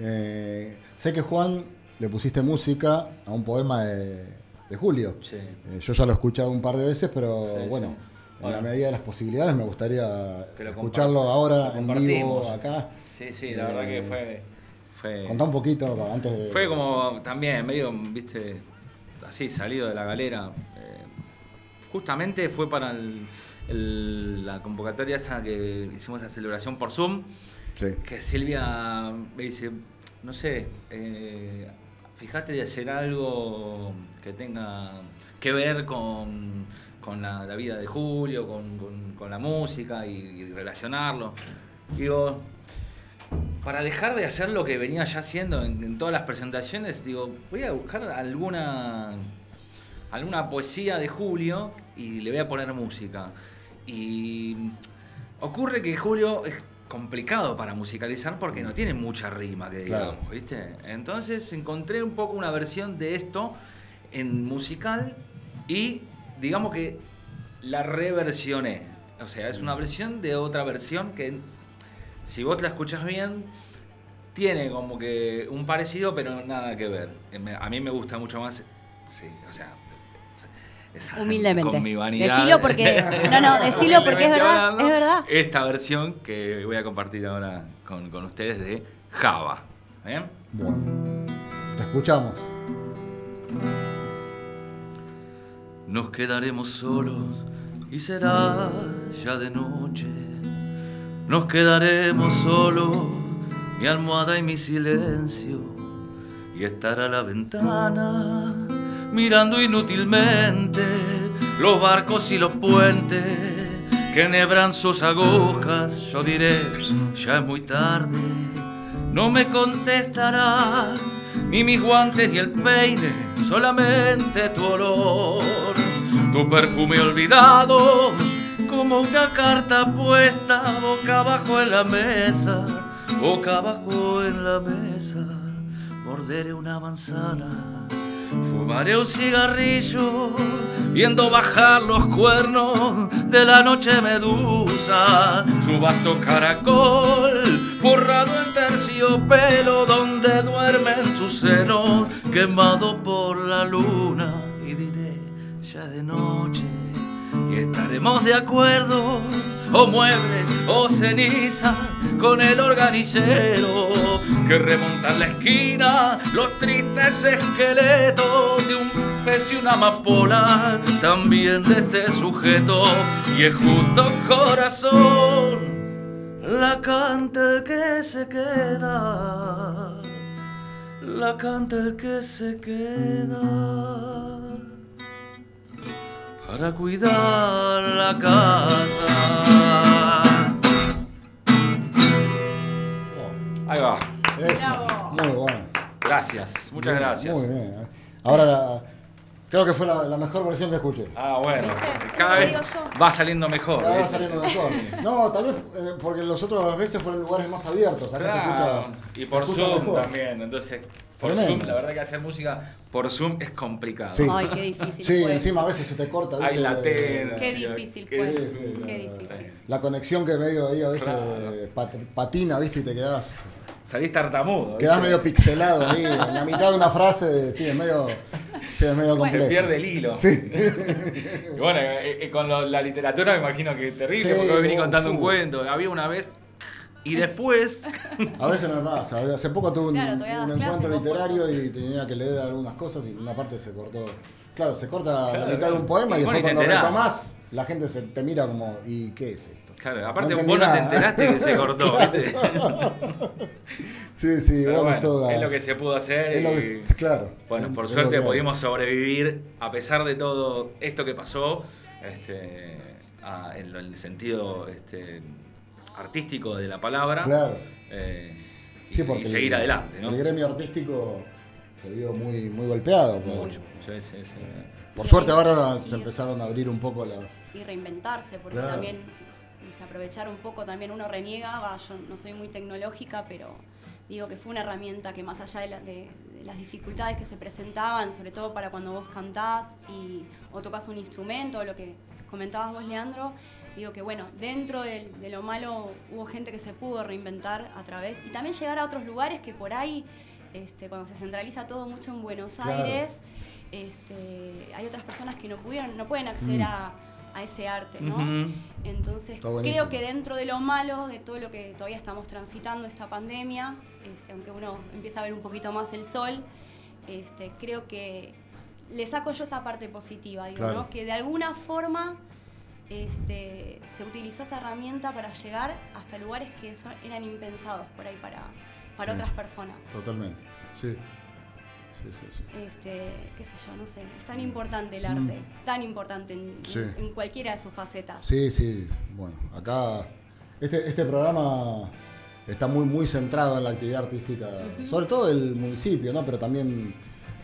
Eh, sé que Juan le pusiste música a un poema de, Julio. Eh, yo ya lo he escuchado un par de veces, pero bueno, en la medida de las posibilidades me gustaría escucharlo ahora en vivo acá. Sí, sí, la verdad que fue, fue... Contá un poquito antes de... Fue como también medio, viste, así salido de la galera. Eh, justamente fue para la convocatoria esa que hicimos la celebración por Zoom. Que Silvia me dice, no sé, eh, fíjate de hacer algo que tenga que ver con, la, vida de Julio, con, la música y, relacionarlo. Digo, para dejar de hacer lo que venía ya haciendo en, todas las presentaciones, digo, voy a buscar alguna, alguna poesía de Julio y le voy a poner música. Y ocurre que Julio complicado para musicalizar porque no tiene mucha rima, que digamos, ¿viste? Entonces encontré un poco una versión de esto en musical y digamos que la reversioné. O sea, es una versión de otra versión que si vos la escuchas bien, tiene como que un parecido, pero nada que ver. A mí me gusta mucho más, sí, o sea, Humildemente. Con mi vanidad. Decilo porque. No, no, decilo porque es verdad. Es verdad. Esta versión que voy a compartir ahora con, con ustedes de Java. ¿Bien? Bueno. Te escuchamos. Nos quedaremos solos y será ya de noche. Nos quedaremos solos, mi almohada y mi silencio. Y estar a la ventana mirando inútilmente los barcos y los puentes que nebran sus agujas. Yo diré, ya es muy tarde, no me contestará ni mis guantes ni el peine, solamente tu olor, tu perfume olvidado, como una carta puesta boca abajo en la mesa, boca abajo en la mesa, morderé una manzana Fumaré un cigarrillo viendo bajar los cuernos de la noche medusa, su vasto caracol forrado en terciopelo donde duerme en su seno quemado por la luna. Y diré ya de noche y estaremos de acuerdo o muebles o ceniza con el organillero que remonta la esquina los tristes esqueletos de un pez y una amapola, también de este sujeto. Y es justo corazón la canta el que se queda, la canta el que se queda para cuidar la casa. Ahí va. muy bueno. Gracias, muchas gracias. Muy bien. ¿eh? Ahora creo que fue la, mejor versión que escuché. Ah, bueno. Cada vez va saliendo mejor. Cada vez va saliendo mejor. No, tal vez eh, porque los otros veces fueron lugares más abiertos. Acá se escucha, y por Zoom también. Entonces, por Zoom, la verdad que hacer música por Zoom es complicado. Sí. Ay, qué difícil. Sí, encima a veces se te corta. Hay latencia. Qué difícil fue. qué difícil. La conexión que medio ahí a veces patina, ¿viste? Y te quedás. Salís tartamudo. Quedás medio pixelado ahí. en la mitad de una frase, sí, es medio. Sí, es medio complejo. Se pierde el hilo. Sí. y bueno, eh, eh, con la literatura me imagino que es terrible, porque venís contando un cuento. Había una vez y después. A veces me pasa. Hace poco tuve un, encuentro literario y tenía que leer algunas cosas y una parte se cortó. Claro, se corta la mitad de un poema y, después cuando retomás, la gente se te mira como, ¿y qué es esto? Claro, aparte vos no te enteraste que se cortó, ¿viste? sí, sí, bueno, es, todo, es lo que se pudo hacer. y, claro. Bueno, por suerte pudimos sobrevivir a pesar de todo esto que pasó, este, en, el sentido este, artístico de la palabra. Claro. Eh, y seguir adelante, ¿no? El gremio artístico se vio muy, muy golpeado. Mucho, sí, sí, sí, Por suerte ahora se empezaron a abrir un poco las... Y reinventarse, porque también se aprovechar un poco, también uno reniega, yo no soy muy tecnológica, pero digo que fue una herramienta que más allá de, las dificultades que se presentaban, sobre todo para cuando vos cantás y, o tocas un instrumento, lo que comentabas vos, Leandro, digo que bueno, dentro de, lo malo hubo gente que se pudo reinventar a través y también llegar a otros lugares que por ahí, este, cuando se centraliza todo mucho en Buenos Aires, este, hay otras personas que no pudieron, no pueden acceder mm. a, ese arte, ¿no? Entonces creo que dentro de lo malo, de todo lo que todavía estamos transitando esta pandemia, este, aunque uno empieza a ver un poquito más el sol, este, creo que le saco yo esa parte positiva, digo, ¿no? Que de alguna forma este, se utilizó esa herramienta para llegar hasta lugares que eran impensados por ahí para, para otras personas. Totalmente, sí. Sí. Este, qué sé yo, no sé. Es tan importante el arte, mm. tan importante en, en, cualquiera de sus facetas. Sí, sí. Bueno, acá este, este programa está muy, muy centrado en la actividad artística, sobre todo del municipio, ¿no? Pero también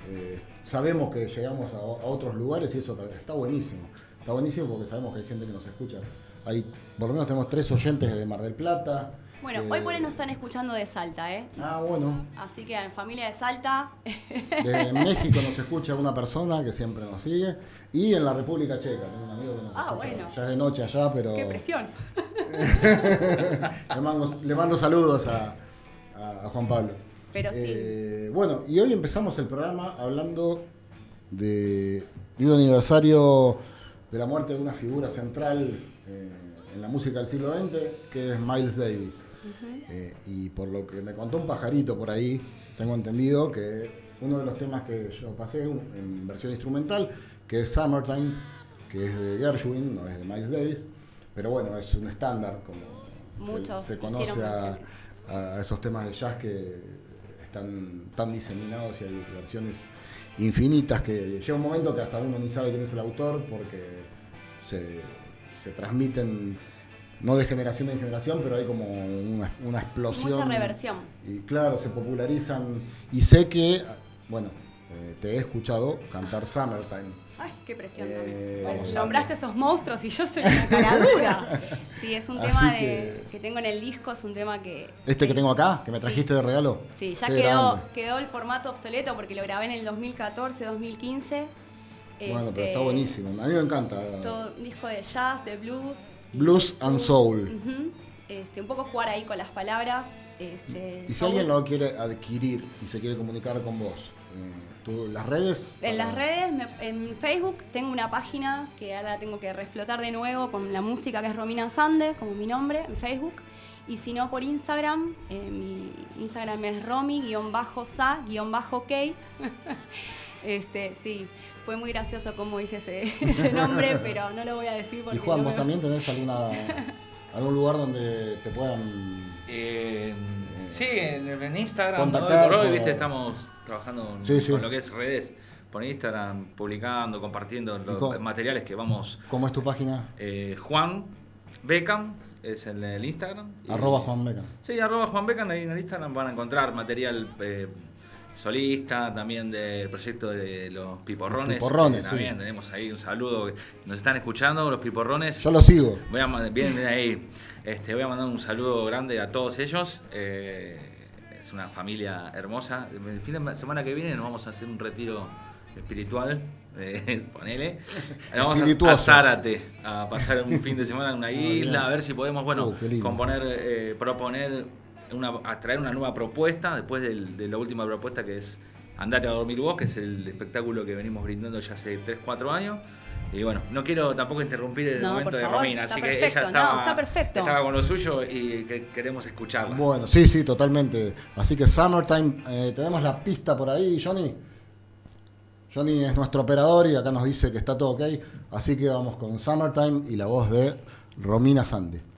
eh, sabemos que llegamos a, otros lugares y eso está buenísimo. Está buenísimo porque sabemos que hay gente que nos escucha. Hay, por lo menos tenemos tres oyentes de Mar del Plata. Bueno, hoy por ahí nos están escuchando de Salta, ¿eh? Ah, bueno. Así que en familia de Salta. Desde México nos escucha una persona que siempre nos sigue. Y en la República Checa, tengo un amigo que nos ah, Bueno. Ya es de noche allá, pero. ¡Qué presión! le, mando, saludos a, Juan Pablo. Pero sí. Eh, bueno, y hoy empezamos el programa hablando de un aniversario de la muerte de una figura central eh, en la música del siglo XX, que es Miles Davis. Eh, y por lo que me contó un pajarito por ahí, tengo entendido que uno de los temas que yo pasé en versión instrumental, que es Summertime, que es de Gershwin, no es de Miles Davis, pero bueno, es un estándar, como se conoce a, esos temas de jazz que están tan diseminados y hay versiones infinitas que llega un momento que hasta uno ni sabe quién es el autor porque se, transmiten no de generación en generación, pero hay como una, explosión. Mucha reversión. Y claro, se popularizan. Y sé que, bueno, eh, te he escuchado cantar Summertime. Ay, qué presión. Eh, nombraste esos monstruos y yo soy una caradura. sí, es un tema que, tengo en el disco, es un tema que... ¿Este que tengo acá, que me trajiste de regalo? Sí, ya quedó, quedó el formato obsoleto porque lo grabé en el 2014, 2015. Bueno, pero está este, buenísimo. A mí me encanta. Todo un disco de jazz, de blues. Blues and soul. este, un poco jugar ahí con las palabras. Este, y si alguien lo quiere adquirir y se quiere comunicar con vos, eh, ¿las redes? En las redes, en Facebook tengo una página que ahora tengo que reflotar de nuevo con la música que es Romina Sande, como mi nombre, en Facebook. Y si no, por Instagram, eh, mi Instagram es romi-sa-k. este, sí, fue muy gracioso cómo hice ese, nombre, pero no lo voy a decir porque. Y Juan, ¿vos también tenés alguna, algún lugar donde te puedan. Eh, sí, en, Instagram. Contactar, hoy, viste, estamos trabajando con lo que es redes por Instagram, publicando, compartiendo los materiales que vamos. ¿Cómo es tu página? Eh, Juan Beckham es el, el Instagram. Arroba Juan Beckham. Sí, arroba Juan Beckham, ahí en el Instagram van a encontrar material. Solista, también del proyecto de los piporrones. piporrones, También tenemos ahí un saludo. Nos están escuchando los piporrones. Yo los sigo. Voy a, bien, ahí. Este, voy a mandar un saludo grande a todos ellos. Eh, es una familia hermosa. El fin de semana que viene nos vamos a hacer un retiro espiritual. Eh, ponele. Vamos a, a, Zárate a pasar un fin de semana en una ah, isla, a ver si podemos, bueno, uh, componer, eh, proponer a traer una nueva propuesta después de la última propuesta que es Andate a dormir vos, que es el espectáculo que venimos brindando ya hace 3, 4 años. Y bueno, no quiero tampoco interrumpir el momento de Romina, así que ella estaba, estaba, con lo suyo y queremos escucharla. Bueno, sí, sí, totalmente. Así que Summertime, eh, tenemos la pista por ahí, Johnny. Johnny es nuestro operador y acá nos dice que está todo ok. Así que vamos con Summertime y la voz de Romina Sandy.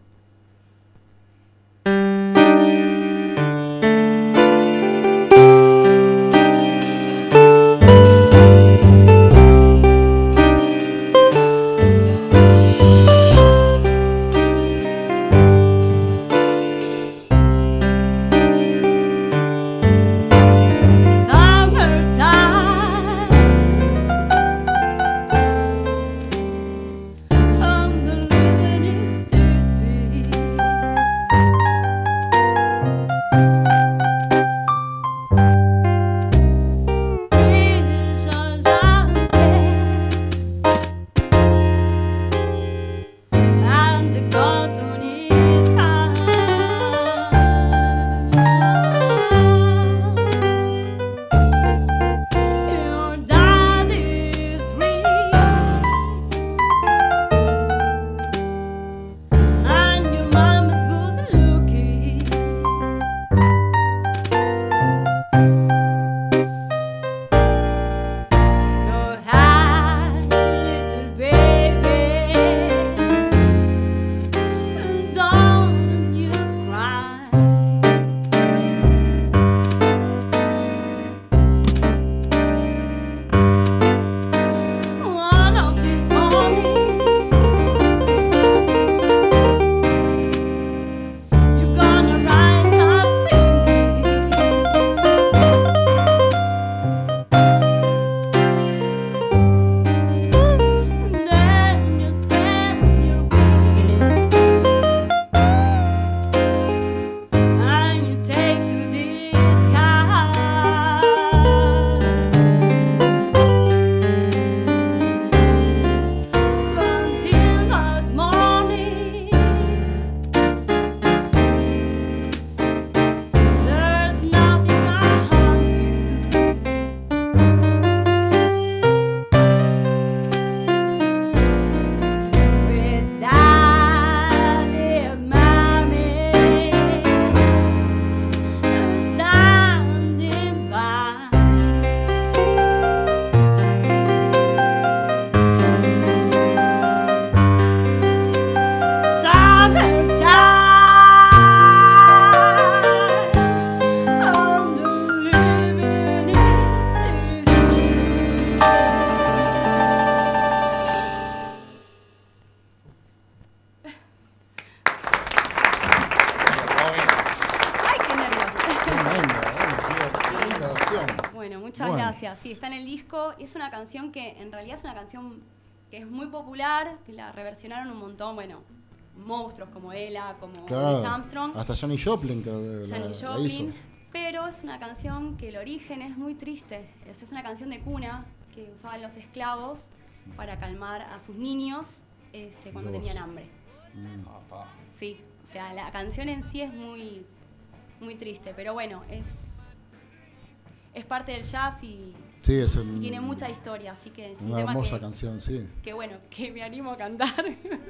Sí, está en el disco. Es una canción que en realidad es una canción que es muy popular, que la reversionaron un montón, bueno, monstruos como Ella, como claro, Armstrong. Hasta Janis Joplin creo que Janis Joplin. Pero es una canción que el origen es muy triste. Es, una canción de cuna que usaban los esclavos para calmar a sus niños este, cuando tenían hambre. Mm. Sí, o sea, la canción en sí es muy, muy triste, pero bueno, es, es parte del jazz y, tiene mucha historia, así que es una hermosa canción, sí. Que bueno, que me animo a cantar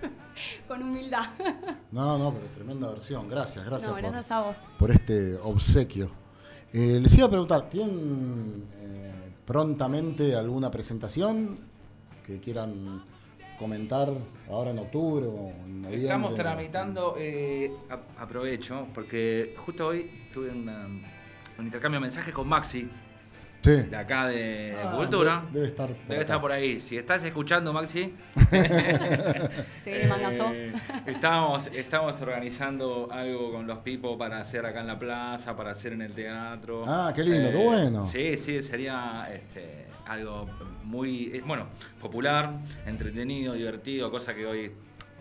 con humildad. no, no, pero tremenda versión. Gracias, gracias, por, gracias a vos. por este obsequio. Eh, les iba a preguntar, ¿tienen eh, prontamente alguna presentación que quieran comentar ahora en octubre o en noviembre? Estamos tramitando, eh, aprovecho, porque justo hoy tuve un intercambio de mensajes con Maxi, de acá de ah, Cultura. Debe, estar por Debe estar por ahí. Si estás escuchando, Maxi. Se mangazo. estamos, estamos organizando algo con los Pipos para hacer acá en la plaza, para hacer en el teatro. Ah, qué lindo, qué eh, bueno. Sí, sí, sería este, algo muy, eh, bueno, popular, entretenido, divertido, cosa que hoy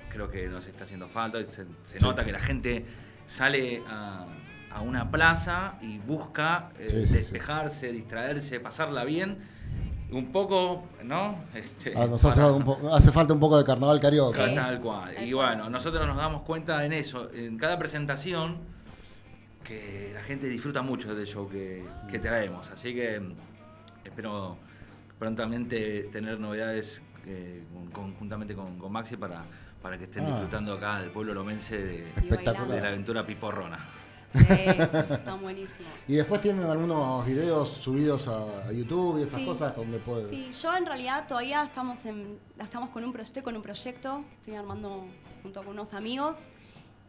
creo que nos está haciendo falta. Se, se nota que la gente sale a a una plaza y busca eh, despejarse, distraerse, pasarla bien. Un poco, ¿no? Este, ah, nos hace, falta un poco de carnaval carioca. Tal cual. y bueno, nosotros nos damos cuenta en eso, en cada presentación, que la gente disfruta mucho del show que, que traemos. Así que mm, espero prontamente tener novedades eh, conjuntamente con, Maxi para, para que estén ah. disfrutando acá del pueblo lomense de, de la aventura piporrona. Están buenísimos. Y después tienen algunos videos subidos a, YouTube y esas cosas donde pueden. Sí, yo en realidad todavía estamos en, estamos con un estoy con un proyecto, estoy armando junto con unos amigos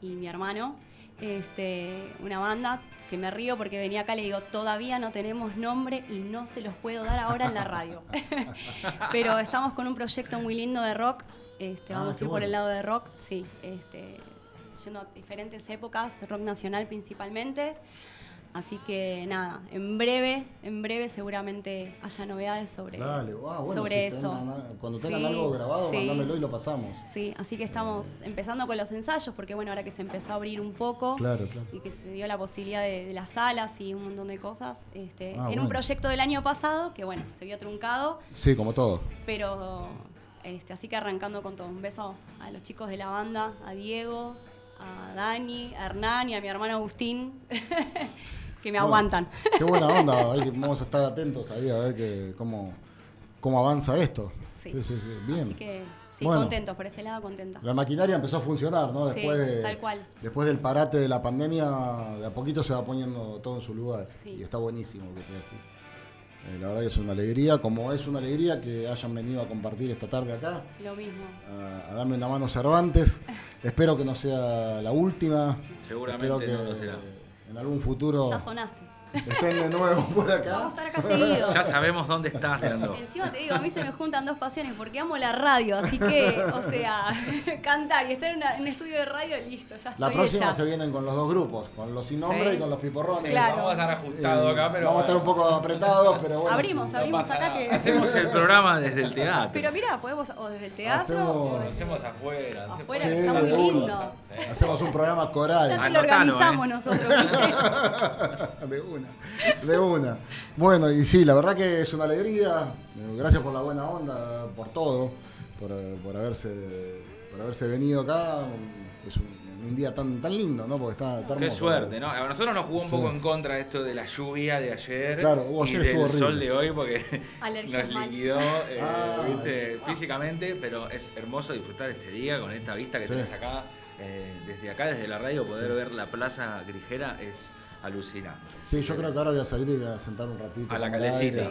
y mi hermano, este, una banda que me río porque venía acá y le digo, todavía no tenemos nombre y no se los puedo dar ahora en la radio. Pero estamos con un proyecto muy lindo de rock. Este, vamos ah, a ir por el lado de rock, sí. Este, yendo a diferentes épocas, de rock nacional principalmente. Así que nada, en breve, en breve seguramente haya novedades sobre, sobre eso. cuando tengan algo grabado, mándamelo y lo pasamos. Sí, así que estamos empezando con los ensayos, porque bueno, ahora que se empezó a abrir un poco y que se dio la posibilidad de, las salas y un montón de cosas, este, ah, en un proyecto del año pasado, que bueno, se vio truncado. Sí, como todo. Pero este, así que arrancando con todo. Un beso a los chicos de la banda, a Diego, a Dani, a Hernán y a mi hermano Agustín, que me aguantan. Qué buena onda, vamos a estar atentos ahí a ver cómo, cómo avanza esto. Sí. sí, sí, bien. Así que sí, contentos, por ese lado contenta. La maquinaria empezó a funcionar, ¿no? Después, sí, tal cual. Después del parate de la pandemia, de a poquito se va poniendo todo en su lugar. Y está buenísimo que sea así. Eh, la verdad que es una alegría, como es una alegría que hayan venido a compartir esta tarde acá. Lo mismo. A, darme una mano Cervantes. Espero que no sea la última. Seguramente Espero que no lo será. en algún futuro. Ya sonaste estén de nuevo por acá. Vamos a estar acá seguido. Ya sabemos dónde estás, Leandro. Encima te digo, a mí se me juntan dos pasiones porque amo la radio, así que, o sea, cantar y estar en, un estudio de radio, listo, ya estoy La próxima hecha. se vienen con los dos grupos, con los sin nombre y con los piporrones. claro. Vamos a estar ajustados acá, pero. Vamos a estar un poco apretados, pero bueno. Abrimos, abrimos acá que. Hacemos el programa desde el teatro. Pero mira, podemos, o desde el teatro. Hacemos, o hacemos afuera. Afuera, que está muy lindo. Hacemos un programa coral. Ya te lo organizamos ¿eh? nosotros, De una. De una. Bueno, y sí, la verdad que es una alegría. Gracias por la buena onda, por todo, por, haberse, por haberse venido acá. Es un, día tan, tan lindo, ¿no? Porque está, Qué suerte, ¿no? A nosotros nos jugó un poco en contra esto de la lluvia de ayer. Claro, y del sol de hoy porque nos liquidó eh, ah. físicamente, pero es hermoso disfrutar este día con esta vista que tenés acá. Eh, desde acá, desde la radio, poder ver la plaza grijera es alucinante. Sí, yo creo que ahora voy a salir y voy a sentar un ratito. A la calecita.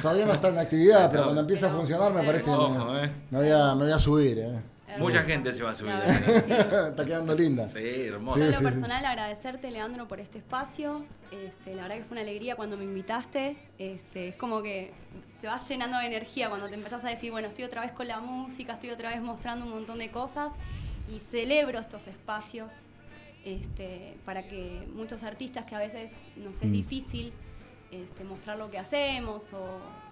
Todavía no está en actividad, pero cuando empiece a funcionar me parece que me, eh. me, voy a, me voy a subir. Eh. Mucha gente se va a subir. Está quedando linda. Sí, hermoso. Yo en lo personal agradecerte, Leandro, por este espacio. Este, la verdad que fue una alegría cuando me invitaste. Este, es como que te vas llenando de energía cuando te empezás a decir, bueno, estoy otra vez con la música, estoy otra vez mostrando un montón de cosas y celebro estos espacios este, para que muchos artistas que a veces nos es mm. difícil este, mostrar lo que hacemos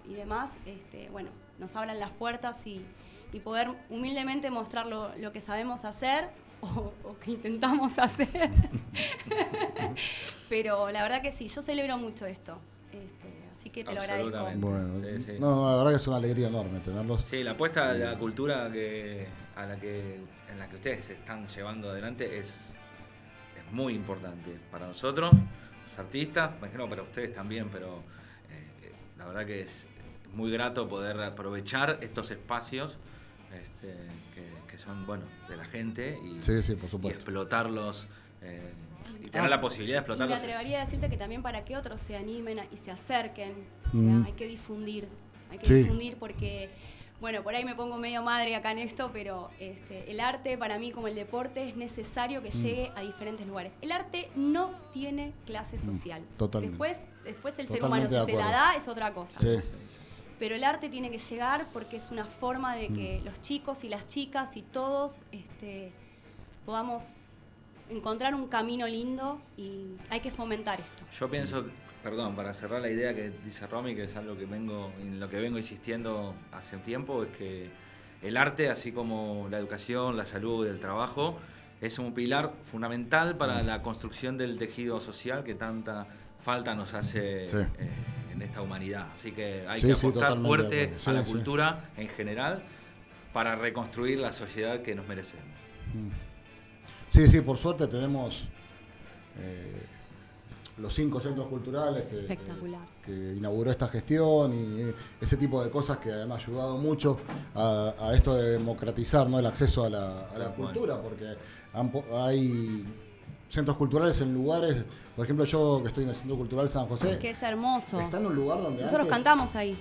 y demás, este, bueno, nos abran las puertas y, poder humildemente mostrar lo, que sabemos hacer o, que intentamos hacer. Pero la verdad que sí, yo celebro mucho esto. Este, así que te lo agradezco. Bueno, No, la verdad que es una alegría enorme tenerlos. Sí, la apuesta de la cultura que, a la que, en la que ustedes se están llevando adelante es muy importante para nosotros, los artistas, imagino para ustedes también, pero eh, la verdad que es muy grato poder aprovechar estos espacios este, que, son bueno de la gente y, explotarlos eh, y tener ah. la posibilidad de explotarlos. Y me atrevería a decirte que también para que otros se animen y se acerquen, o sea, mm. hay que difundir, hay que difundir porque bueno, por ahí me pongo medio madre acá en esto, pero este, el arte para mí como el deporte es necesario que mm. llegue a diferentes lugares. El arte no tiene clase mm, social. totalmente. Después, después el ser humano si se la da es otra cosa. Sí. Pero el arte tiene que llegar porque es una forma de que mm. los chicos y las chicas y todos este, podamos encontrar un camino lindo y hay que fomentar esto. Yo pienso perdón, para cerrar la idea que dice Romy, que es algo que vengo, en lo que vengo insistiendo hace un tiempo, es que el arte, así como la educación, la salud, el trabajo, es un pilar fundamental para la construcción del tejido social que tanta falta nos hace eh, en esta humanidad. Así que hay que apostar fuerte a la cultura en general para reconstruir la sociedad que nos merecemos. Sí, sí, por suerte tenemos eh, los cinco centros culturales que, que, inauguró esta gestión y ese tipo de cosas que han ayudado mucho a, esto de democratizar ¿no? el acceso a la, cultura, porque hay centros culturales en lugares, por ejemplo yo que estoy en el Centro Cultural San José. Que es hermoso. Está en un lugar donde... Nosotros cantamos ahí.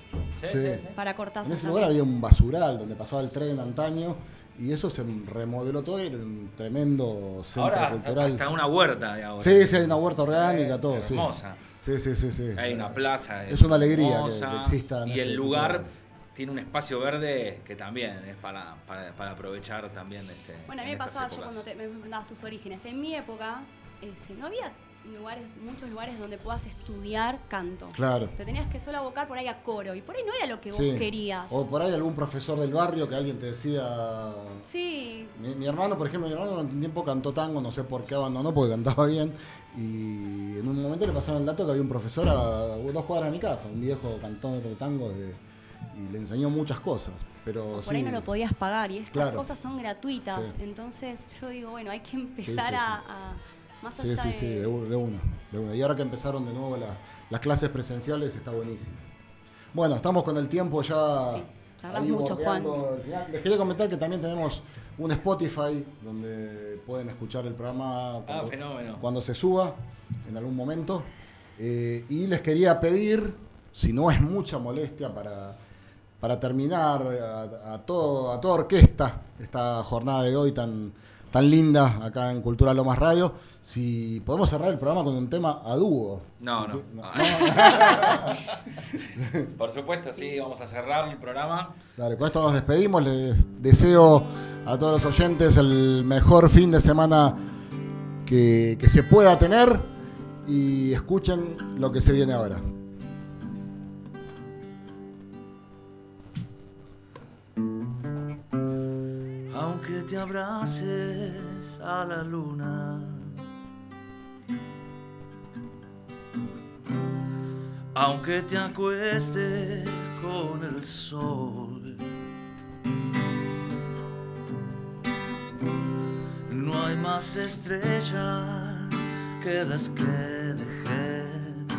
Para cortar. En ese lugar había un basural donde pasaba el tren antaño y eso se remodeló todo y era un tremendo centro cultural. Está una huerta ahora. Sí, sí, hay una huerta orgánica, todo. Hermosa. Sí, sí, sí, sí. Hay una plaza. Es una alegría que, exista. y el lugar tiene un espacio verde que también es para, para, aprovechar también. Este, bueno, a mí me pasaba yo cuando te, me preguntabas tus orígenes. En mi época este, no había lugares, muchos lugares donde puedas estudiar canto. Claro. Te tenías que solo abocar por ahí a coro y por ahí no era lo que vos querías. O por ahí algún profesor del barrio que alguien te decía. Sí. Mi, hermano, por ejemplo, mi hermano un tiempo cantó tango, no sé por qué abandonó, porque cantaba bien. Y en un momento le pasaron el dato que había un profesor a dos cuadras de mi casa, un viejo cantón de tango y le enseñó muchas cosas. Pero por ahí no lo podías pagar y estas cosas son gratuitas. Entonces yo digo, bueno, hay que empezar a sí, sí, sí, de, una, Y ahora que empezaron de nuevo las clases presenciales, está buenísimo. Bueno, estamos con el tiempo ya. Sí, mucho, Juan. Les quería comentar que también tenemos un Spotify donde pueden escuchar el programa ah, cuando, se suba en algún momento. Eh, y les quería pedir, si no es mucha molestia para, para terminar a, a, todo, a toda orquesta esta jornada de hoy tan, tan linda acá en Cultura Lomas Radio, si podemos cerrar el programa con un tema a dúo. No, no. Por supuesto, sí, vamos a cerrar el programa. Dale, con esto nos despedimos. Les deseo a todos los oyentes el mejor fin de semana que, que se pueda tener y escuchen lo que se viene ahora. Aunque te abraces a la luna aunque te acuestes con el sol. No hay más estrellas que las que dejé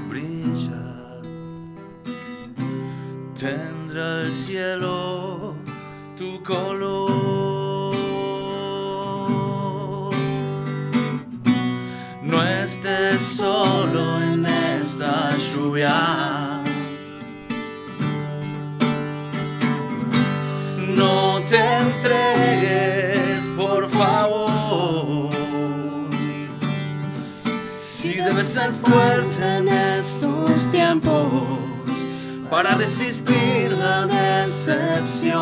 brillar. Tendrá el cielo tu color. No estés solo en esta lluvia. No te entregues, por favor. Si debes ser fuerte en estos tiempos para resistir la decepción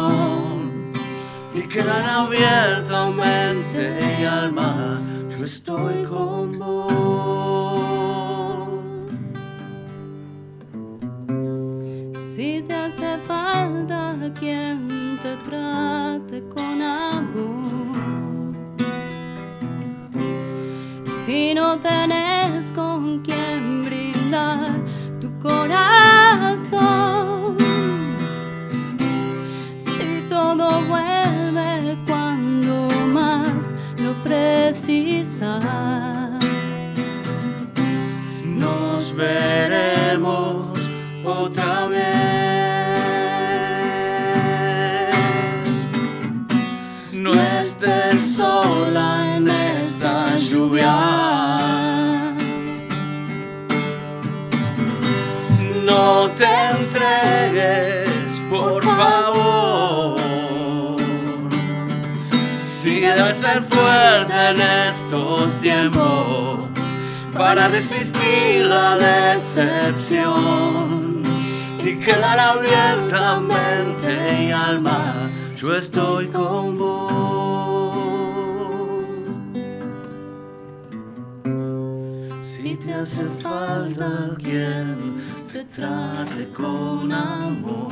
y quedar abierta mente y alma, estoy con vos. Si te hace falta quien te trate con amor, si no tenés con quien brindar tu corazón. Veremos otra vez. sola en esta lluvia. No te entregues, por favor. Si debes ser fuerte en estos tiempos para resistir la decepción y quedar abiertamente y alma. Yo estoy con vos. hace falta quien te trate con amor.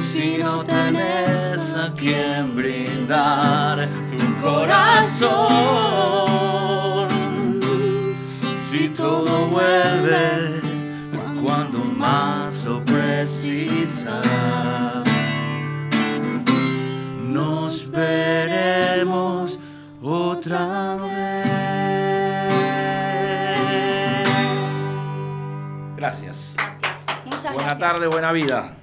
Si no tenés a quien brindar tu corazón, buena tarde, buena vida.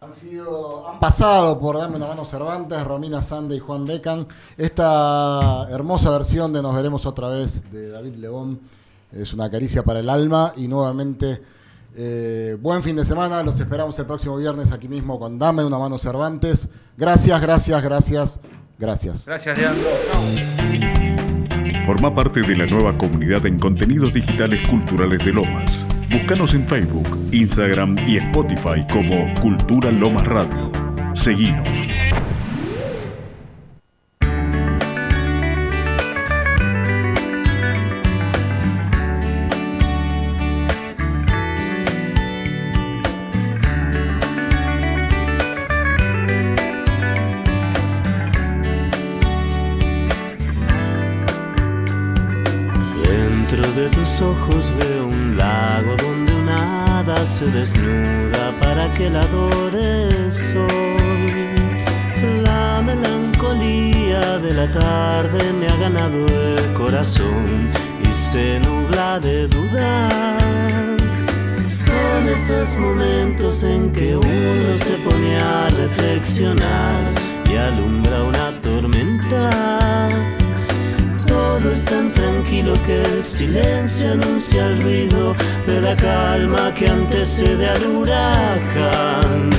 Han, sido, han pasado por Dame una mano Cervantes, Romina Sande y Juan Becan. Esta hermosa versión de Nos veremos otra vez de David León es una caricia para el alma y nuevamente eh, buen fin de semana. Los esperamos el próximo viernes aquí mismo con Dame una mano Cervantes. Gracias, gracias, gracias, gracias. Gracias, Leandro. Forma parte de la nueva comunidad en contenidos digitales culturales de Lomas. Búscanos en Facebook, Instagram y Spotify como Cultura Lomas Radio. desnuda para que la adore el sol. La melancolía de la tarde me ha ganado el corazón y se nubla de dudas. Son esos momentos en que uno se pone a reflexionar y alumbra una tormenta. Todo es tan tranquilo que el silencio anuncia el ruido de la calma que antecede al huracán.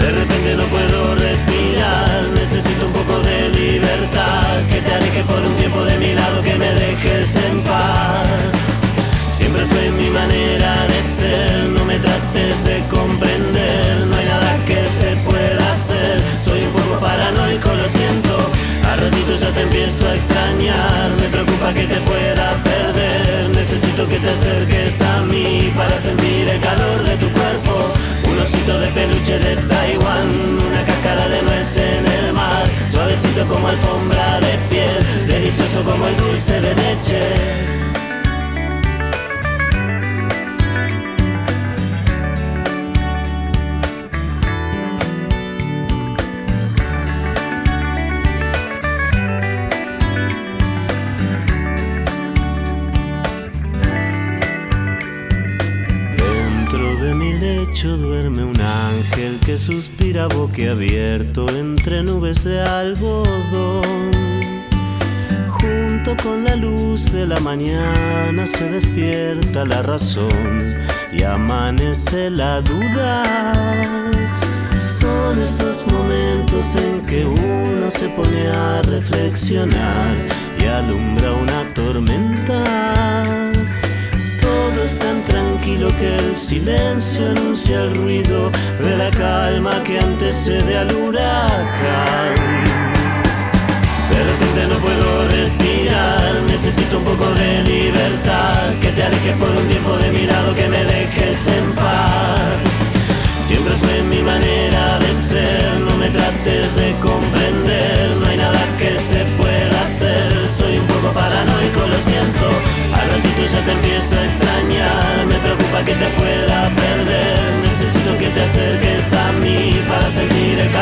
De repente no puedo respirar, necesito la razón y amanece la duda. Son esos momentos en que uno se pone a reflexionar y alumbra una tormenta. Todo es tan tranquilo que el silencio anuncia el ruido de la calma que antecede al huracán. De repente no puedo Necesito un poco de libertad, que te alejes por un tiempo de mi lado, que me dejes en paz. Siempre fue mi manera de ser, no me trates de comprender, no hay nada que se pueda hacer, soy un poco paranoico, lo siento, al ratito ya te empiezo a extrañar, me preocupa que te pueda perder, necesito que te acerques a mí para seguir el